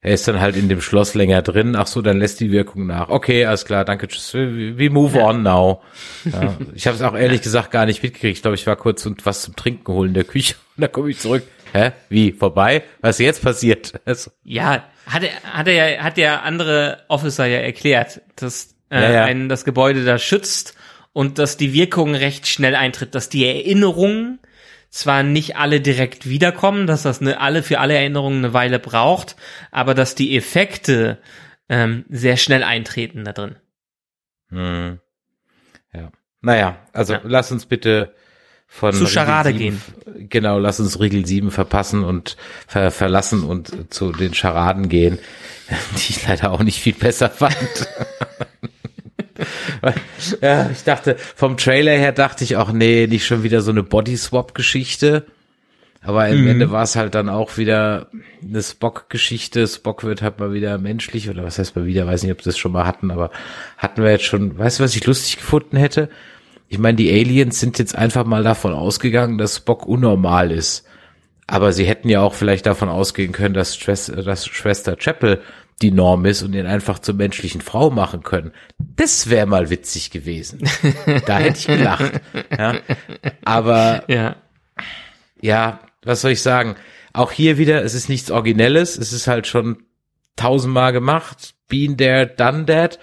er ist dann halt in dem Schloss länger drin. Ach so, dann lässt die Wirkung nach. Okay, alles klar, danke, tschüss. We move ja. on now. Ja, ich habe es auch ehrlich gesagt gar nicht mitgekriegt. Ich glaube, ich war kurz und was zum Trinken holen in der Küche und dann komme ich zurück. Hä? Wie? Vorbei? Was jetzt passiert? Also, ja, hat er, hat er ja, hat der andere Officer ja erklärt, dass äh, ja, ja. einen das Gebäude da schützt und dass die Wirkung recht schnell eintritt, dass die Erinnerung zwar nicht alle direkt wiederkommen, dass das eine, alle für alle Erinnerungen eine Weile braucht, aber dass die Effekte ähm, sehr schnell eintreten da drin. Hm. Ja. Naja, also ja. lass uns bitte von zu Charade 7, gehen. Genau, lass uns Regel 7 verpassen und ver verlassen und zu den Charaden gehen, die ich leider auch nicht viel besser fand. ja, ich dachte, vom Trailer her dachte ich auch, nee, nicht schon wieder so eine Body-Swap-Geschichte. Aber am mhm. Ende war es halt dann auch wieder eine Spock-Geschichte. Spock wird halt mal wieder menschlich, oder was heißt mal wieder, weiß nicht, ob wir das schon mal hatten, aber hatten wir jetzt schon, weißt du, was ich lustig gefunden hätte? Ich meine, die Aliens sind jetzt einfach mal davon ausgegangen, dass Spock unnormal ist. Aber sie hätten ja auch vielleicht davon ausgehen können, dass, Schwester, dass Schwester Chapel die Norm ist und ihn einfach zur menschlichen Frau machen können. Das wäre mal witzig gewesen. da hätte ich gelacht. Ja. Aber ja. ja, was soll ich sagen? Auch hier wieder, es ist nichts Originelles. Es ist halt schon tausendmal gemacht. Been there, done that.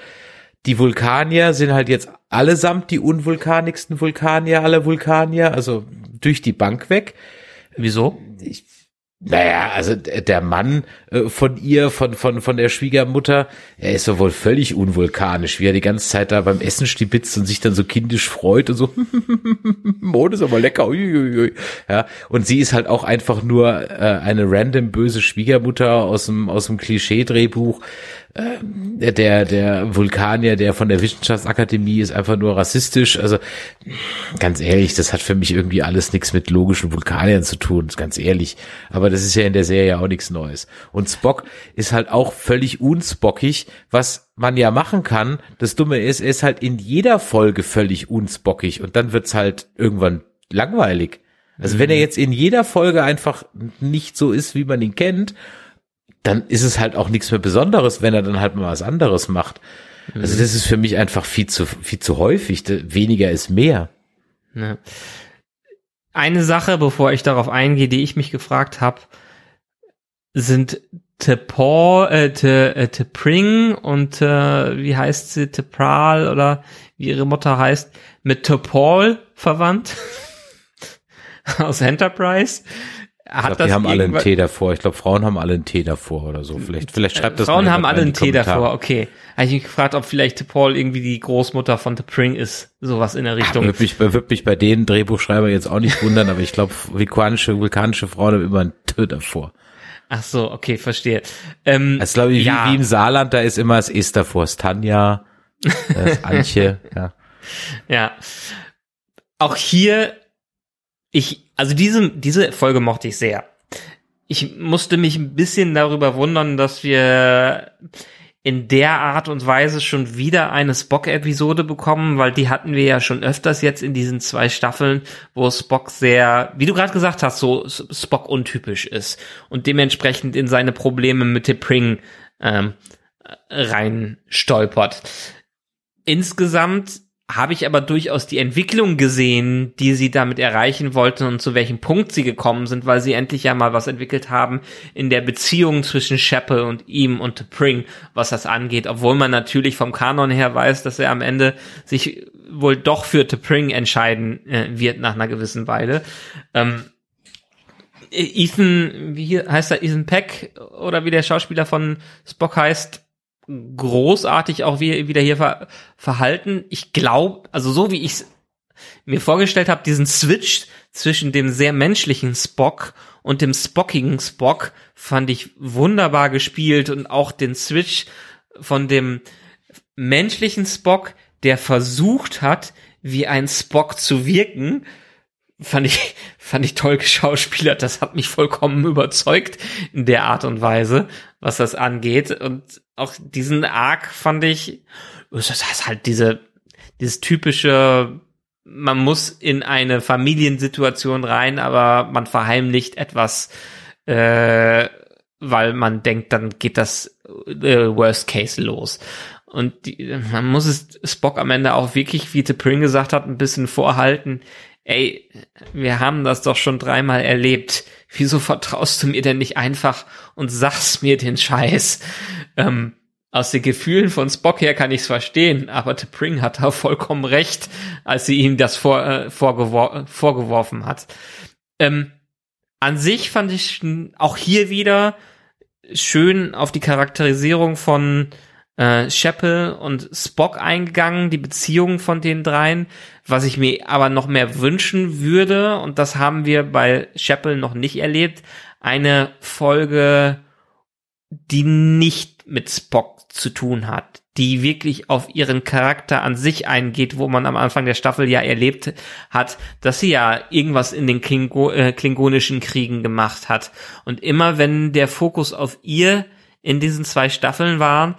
Die Vulkanier sind halt jetzt allesamt die unvulkanigsten Vulkanier aller Vulkanier, also durch die Bank weg. Wieso? Ich, Naja, also der Mann äh, von ihr, von, von, von der Schwiegermutter, er ist doch wohl völlig unvulkanisch, wie er die ganze Zeit da beim Essen stibitzt und sich dann so kindisch freut und so, oh, das ist aber lecker, uiuiui. ja. Und sie ist halt auch einfach nur äh, eine random böse Schwiegermutter aus dem, aus dem Klischee-Drehbuch, äh, der, der Vulkanier, der von der Wissenschaftsakademie ist einfach nur rassistisch. Also ganz ehrlich, das hat für mich irgendwie alles nichts mit logischen Vulkaniern zu tun, ganz ehrlich. Aber das ist ja in der Serie auch nichts Neues. Und Spock ist halt auch völlig unspockig, was man ja machen kann. Das Dumme ist, er ist halt in jeder Folge völlig unspockig und dann wird's halt irgendwann langweilig. Also wenn er jetzt in jeder Folge einfach nicht so ist, wie man ihn kennt dann ist es halt auch nichts mehr Besonderes, wenn er dann halt mal was anderes macht. Also das ist für mich einfach viel zu, viel zu häufig. Weniger ist mehr. Ja. Eine Sache, bevor ich darauf eingehe, die ich mich gefragt habe, sind Tepor, äh, Te, äh, Tepring und äh, wie heißt sie, Tepral oder wie ihre Mutter heißt, mit Tepol verwandt aus Enterprise. Hat ich glaub, die haben alle einen Tee davor. Ich glaube, Frauen haben alle einen Tee davor oder so. Vielleicht, vielleicht schreibt das Frauen haben alle einen Tee davor, okay. Habe ich mich gefragt, ob vielleicht Paul irgendwie die Großmutter von The Pring ist. Sowas in der Richtung. Würde mich, würd mich bei den Drehbuchschreiber jetzt auch nicht wundern, aber ich glaube, vulkanische, vulkanische Frauen haben immer einen Tee davor. Ach so, okay, verstehe. Ähm, also glaube ich, ja. wie, wie, im Saarland, da ist immer das Ist davor, das Tanja, das Antje, ja. Ja. Auch hier, ich, also diese, diese Folge mochte ich sehr. Ich musste mich ein bisschen darüber wundern, dass wir in der Art und Weise schon wieder eine Spock-Episode bekommen, weil die hatten wir ja schon öfters jetzt in diesen zwei Staffeln, wo Spock sehr, wie du gerade gesagt hast, so Spock untypisch ist und dementsprechend in seine Probleme mit T'Pring ähm, rein stolpert. Insgesamt habe ich aber durchaus die Entwicklung gesehen, die sie damit erreichen wollten und zu welchem Punkt sie gekommen sind, weil sie endlich ja mal was entwickelt haben in der Beziehung zwischen Sheppel und ihm und Pring, was das angeht, obwohl man natürlich vom Kanon her weiß, dass er am Ende sich wohl doch für Pring entscheiden äh, wird nach einer gewissen Weile. Ähm, Ethan, wie heißt er, Ethan Peck oder wie der Schauspieler von Spock heißt, großartig auch wie, wieder hier ver, verhalten. Ich glaube, also so wie ich mir vorgestellt habe, diesen Switch zwischen dem sehr menschlichen Spock und dem spockigen Spock fand ich wunderbar gespielt und auch den Switch von dem menschlichen Spock, der versucht hat, wie ein Spock zu wirken, fand ich, fand ich toll geschauspielert. Das hat mich vollkommen überzeugt in der Art und Weise, was das angeht. Und auch diesen Arc fand ich, das heißt halt diese, dieses typische, man muss in eine Familiensituation rein, aber man verheimlicht etwas, äh, weil man denkt, dann geht das äh, Worst Case los. Und die, man muss es Spock am Ende auch wirklich, wie T'Pring gesagt hat, ein bisschen vorhalten ey, wir haben das doch schon dreimal erlebt. Wieso vertraust du mir denn nicht einfach und sagst mir den Scheiß? Ähm, aus den Gefühlen von Spock her kann ich's verstehen, aber T'Pring hat da vollkommen recht, als sie ihm das vor, äh, vorgewor vorgeworfen hat. Ähm, an sich fand ich auch hier wieder schön auf die Charakterisierung von äh, Sheppel und Spock eingegangen, die Beziehung von den dreien. Was ich mir aber noch mehr wünschen würde, und das haben wir bei Sheppel noch nicht erlebt, eine Folge, die nicht mit Spock zu tun hat, die wirklich auf ihren Charakter an sich eingeht, wo man am Anfang der Staffel ja erlebt hat, dass sie ja irgendwas in den Klingo äh, klingonischen Kriegen gemacht hat. Und immer wenn der Fokus auf ihr in diesen zwei Staffeln war,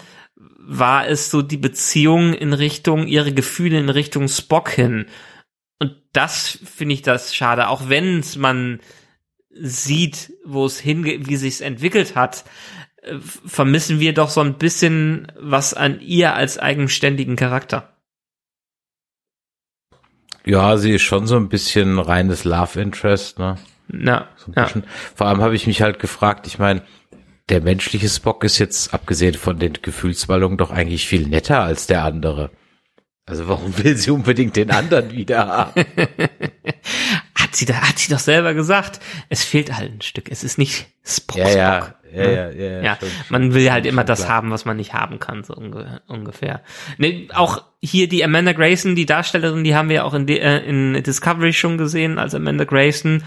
war es so die Beziehung in Richtung, ihre Gefühle in Richtung Spock hin. Und das finde ich das schade, auch wenn man sieht, wo es hingeht, wie sich's entwickelt hat, vermissen wir doch so ein bisschen was an ihr als eigenständigen Charakter. Ja, sie ist schon so ein bisschen reines Love Interest, ne? Ja. So ja. Vor allem habe ich mich halt gefragt, ich meine, der menschliche Spock ist jetzt, abgesehen von den Gefühlsballungen, doch eigentlich viel netter als der andere. Also warum will sie unbedingt den anderen wieder haben? hat sie, da, hat sie doch selber gesagt. Es fehlt halt ein Stück. Es ist nicht Spock. Ja, ja, Spock, ja, ne? ja, ja, ja, ja schon, man will halt immer das klar. haben, was man nicht haben kann, so unge ungefähr. Ne, auch hier die Amanda Grayson, die Darstellerin, die haben wir auch in, äh, in Discovery schon gesehen als Amanda Grayson.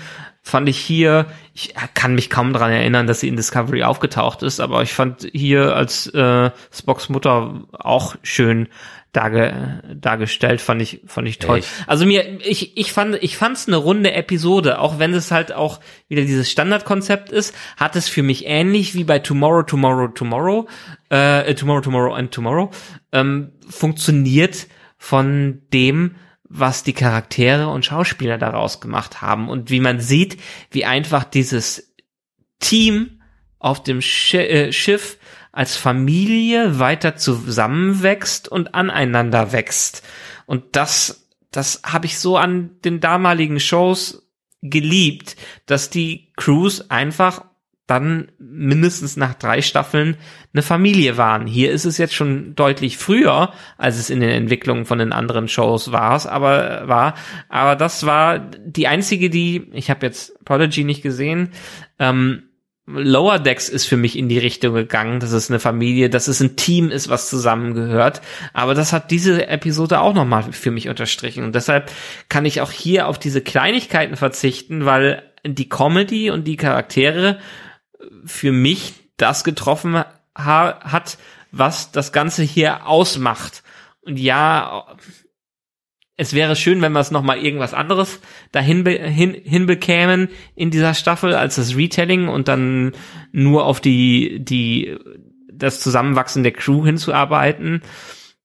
Fand ich hier, ich kann mich kaum dran erinnern, dass sie in Discovery aufgetaucht ist, aber ich fand hier als äh, Spocks Mutter auch schön darge dargestellt, fand ich fand ich toll. Echt? Also mir ich ich fand ich fand's eine runde Episode, auch wenn es halt auch wieder dieses Standardkonzept ist, hat es für mich ähnlich wie bei Tomorrow Tomorrow Tomorrow äh, Tomorrow Tomorrow and Tomorrow ähm, funktioniert von dem was die Charaktere und Schauspieler daraus gemacht haben und wie man sieht, wie einfach dieses Team auf dem Schi äh, Schiff als Familie weiter zusammenwächst und aneinander wächst. Und das, das habe ich so an den damaligen Shows geliebt, dass die Crews einfach dann mindestens nach drei Staffeln eine Familie waren. Hier ist es jetzt schon deutlich früher, als es in den Entwicklungen von den anderen Shows war, aber war, aber das war die einzige, die ich habe jetzt Prodigy nicht gesehen. Ähm, Lower Decks ist für mich in die Richtung gegangen, dass es eine Familie, dass es ein Team ist, was zusammengehört. Aber das hat diese Episode auch nochmal für mich unterstrichen. Und deshalb kann ich auch hier auf diese Kleinigkeiten verzichten, weil die Comedy und die Charaktere für mich das getroffen ha hat, was das Ganze hier ausmacht. Und ja, es wäre schön, wenn wir es nochmal irgendwas anderes dahin be hin, hinbekämen in dieser Staffel als das Retelling und dann nur auf die, die, das Zusammenwachsen der Crew hinzuarbeiten.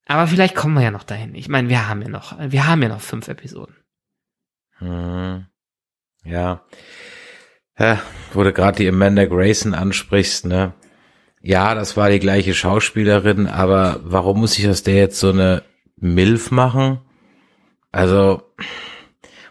Aber vielleicht kommen wir ja noch dahin. Ich meine, wir haben ja noch, wir haben ja noch fünf Episoden. Hm. Ja. Ja. Wo du gerade die Amanda Grayson ansprichst, ne? Ja, das war die gleiche Schauspielerin, aber warum muss ich aus der jetzt so eine Milf machen? Also,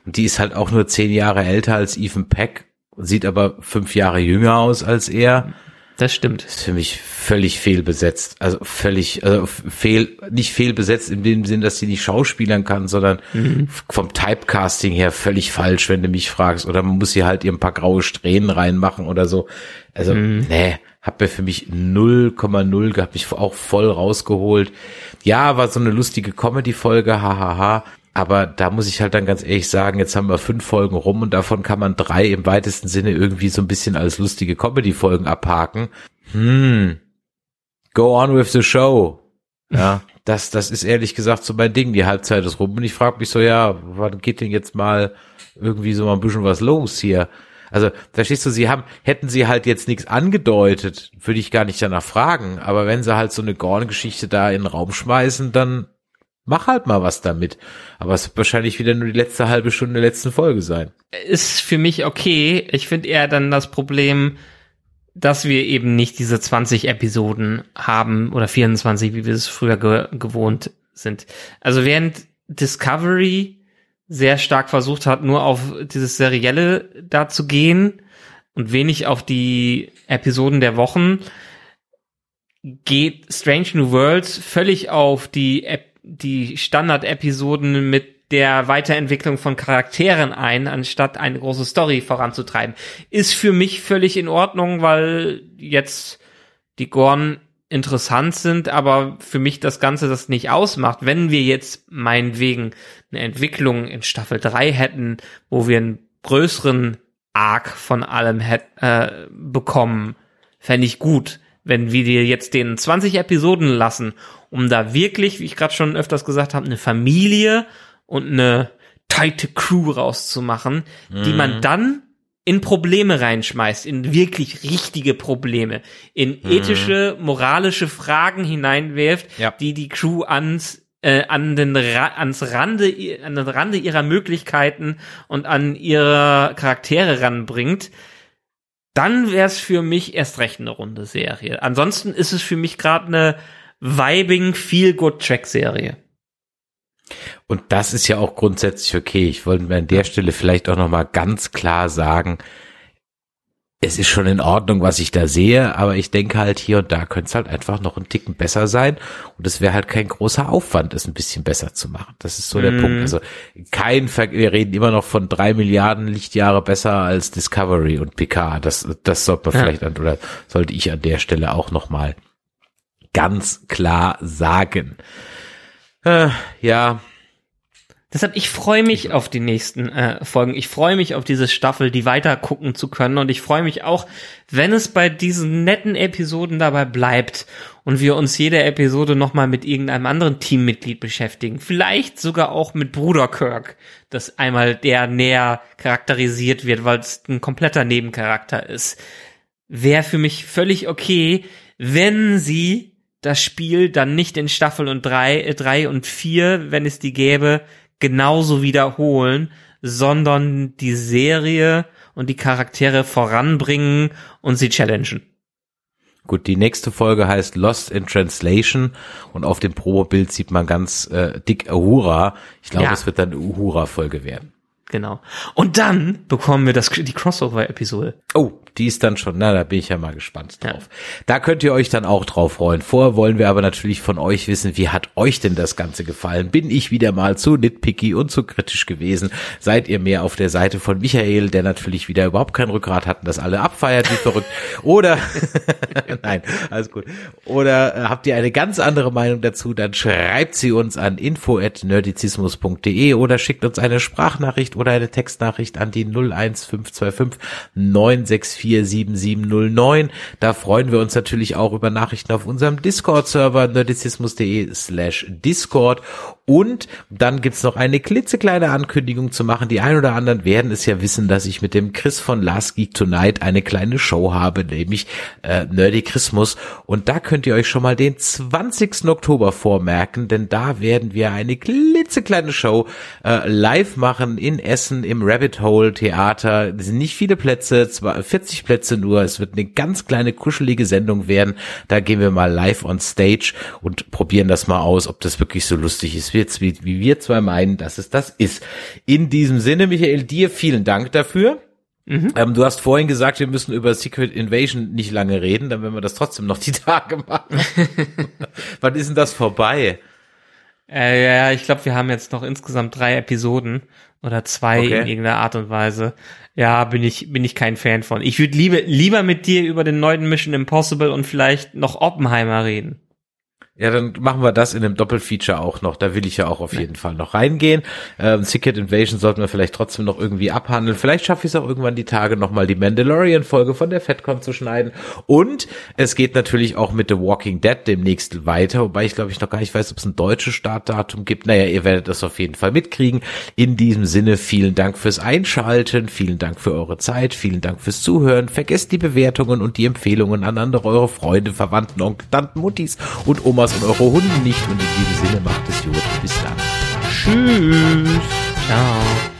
und die ist halt auch nur zehn Jahre älter als Ethan Peck, sieht aber fünf Jahre jünger aus als er. Das stimmt. ist für mich völlig fehlbesetzt. Also völlig, also fehl, nicht fehlbesetzt in dem Sinn, dass sie nicht schauspielern kann, sondern Mhm. vom Typecasting her völlig falsch, wenn du mich fragst. Oder man muss hier halt ihr ein paar graue Strähnen reinmachen oder so. Also, Mhm. nee, hat mir für mich 0,0 gehabt, mich auch voll rausgeholt. Ja, war so eine lustige Comedy-Folge, hahaha. Aber da muss ich halt dann ganz ehrlich sagen, jetzt haben wir fünf Folgen rum und davon kann man drei im weitesten Sinne irgendwie so ein bisschen als lustige Comedy-Folgen abhaken. Hm. Go on with the show. Ja, das, das ist ehrlich gesagt so mein Ding. Die Halbzeit ist rum und ich frage mich so, ja, wann geht denn jetzt mal irgendwie so mal ein bisschen was los hier? Also, verstehst du, sie haben, hätten sie halt jetzt nichts angedeutet, würde ich gar nicht danach fragen. Aber wenn sie halt so eine Gorn-Geschichte da in den Raum schmeißen, dann mach halt mal was damit. Aber es wird wahrscheinlich wieder nur die letzte halbe Stunde der letzten Folge sein. Ist für mich okay. Ich finde eher dann das Problem, dass wir eben nicht diese 20 Episoden haben oder 24, wie wir es früher ge gewohnt sind. Also während Discovery sehr stark versucht hat, nur auf dieses Serielle da zu gehen und wenig auf die Episoden der Wochen, geht Strange New Worlds völlig auf die, Ep die Standard-Episoden mit der Weiterentwicklung von Charakteren ein, anstatt eine große Story voranzutreiben. Ist für mich völlig in Ordnung, weil jetzt die Gorn interessant sind, aber für mich das Ganze das nicht ausmacht. Wenn wir jetzt meinetwegen eine Entwicklung in Staffel 3 hätten, wo wir einen größeren Arc von allem hätt, äh, bekommen, fände ich gut. Wenn wir dir jetzt den 20 Episoden lassen, um da wirklich, wie ich gerade schon öfters gesagt habe, eine Familie und eine tighte Crew rauszumachen, die man dann in Probleme reinschmeißt, in wirklich richtige Probleme, in ethische, moralische Fragen hineinwirft, Ja. die die Crew ans äh, an den Ra ans Rande an den Rande ihrer Möglichkeiten und an ihre Charaktere ranbringt, dann wäre es für mich erst recht eine runde Serie. Ansonsten ist es für mich gerade eine vibing feel good Track Serie. Und das ist ja auch grundsätzlich okay. Ich wollte mir an der Stelle vielleicht auch nochmal ganz klar sagen, es ist schon in Ordnung, was ich da sehe, aber ich denke halt hier und da könnte es halt einfach noch ein Ticken besser sein und es wäre halt kein großer Aufwand, es ein bisschen besser zu machen. Das ist so der Mhm. Punkt. Also kein, Ver wir reden immer noch von drei Milliarden Lichtjahre besser als Discovery und Picard. Das, das sollte man Ja. vielleicht an, oder sollte ich an der Stelle auch noch mal ganz klar sagen. Äh, ja, Deshalb, ich freue mich auf die nächsten äh, Folgen. Ich freue mich auf diese Staffel, die weiter gucken zu können. Und ich freue mich auch, wenn es bei diesen netten Episoden dabei bleibt und wir uns jede Episode nochmal mit irgendeinem anderen Teammitglied beschäftigen. Vielleicht sogar auch mit Bruder Kirk, dass einmal der näher charakterisiert wird, weil es ein kompletter Nebencharakter ist. Wäre für mich völlig okay, wenn sie das Spiel dann nicht in Staffel und drei, äh, drei und vier, wenn es die gäbe, genauso wiederholen, sondern die Serie und die Charaktere voranbringen und sie challengen. Gut, die nächste Folge heißt Lost in Translation und auf dem Probebild sieht man ganz äh, dick Uhura. Ich glaube, Ja. es wird dann eine Uhura-Folge werden. Genau. Und dann bekommen wir das, die Crossover-Episode. Oh, die ist dann schon, na, da bin ich ja mal gespannt Ja. drauf. Da könnt ihr euch dann auch drauf freuen. Vorher wollen wir aber natürlich von euch wissen, wie hat euch denn das Ganze gefallen? Bin ich wieder mal zu nitpicky und zu kritisch gewesen? Seid ihr mehr auf der Seite von Michael, der natürlich wieder überhaupt kein Rückgrat hat und das alle abfeiert wie verrückt? Oder, nein, alles gut. Oder äh, habt ihr eine ganz andere Meinung dazu? Dann schreibt sie uns an info@nerdizismus.de oder schickt uns eine Sprachnachricht oder eine Textnachricht an die 01525 964 7709. Da freuen wir uns natürlich auch über Nachrichten auf unserem Discord-Server nerdizismus.de slash Discord. Und dann gibt's noch eine klitzekleine Ankündigung zu machen. Die ein oder anderen werden es ja wissen, dass ich mit dem Chris von Last Geek Tonight eine kleine Show habe, nämlich äh, Nerdy Christmas. Und da könnt ihr euch schon mal den 20. Oktober vormerken, denn da werden wir eine klitzekleine Show äh, live machen in Essen im Rabbit Hole Theater. Es sind nicht viele Plätze, zwar 40 Plätze nur. Es wird eine ganz kleine kuschelige Sendung werden. Da gehen wir mal live on stage und probieren das mal aus, ob das wirklich so lustig ist, wie, wie, wie wir zwei meinen, dass es das ist. In diesem Sinne, Michael, dir vielen Dank dafür. Ähm, du hast vorhin gesagt, wir müssen über Secret Invasion nicht lange reden, dann werden wir das trotzdem noch die Tage machen. Wann ist denn das vorbei? Äh, ja, ich glaube, wir haben jetzt noch insgesamt drei Episoden oder zwei Okay. in irgendeiner Art und Weise. Ja, bin ich, bin ich kein Fan von. Ich würde lieber, lieber mit dir über den neuen Mission Impossible und vielleicht noch Oppenheimer reden. Ja, dann machen wir das in einem Doppelfeature auch noch. Da will ich ja auch auf jeden Fall noch reingehen. Ähm, Secret Invasion sollten wir vielleicht trotzdem noch irgendwie abhandeln. Vielleicht schaffe ich es auch irgendwann die Tage nochmal die Mandalorian-Folge von der FedCon zu schneiden. Und es geht natürlich auch mit The Walking Dead demnächst weiter, wobei ich glaube ich noch gar nicht weiß, ob es ein deutsches Startdatum gibt. Naja, ihr werdet das auf jeden Fall mitkriegen. In diesem Sinne, vielen Dank fürs Einschalten, vielen Dank für eure Zeit, vielen Dank fürs Zuhören. Vergesst die Bewertungen und die Empfehlungen an andere eure Freunde, Verwandten, Onkel, Tanten, Muttis und Omas und eure Hunde nicht. Und in diesem Sinne macht es gut. Bis dann. Tschüss. Ciao.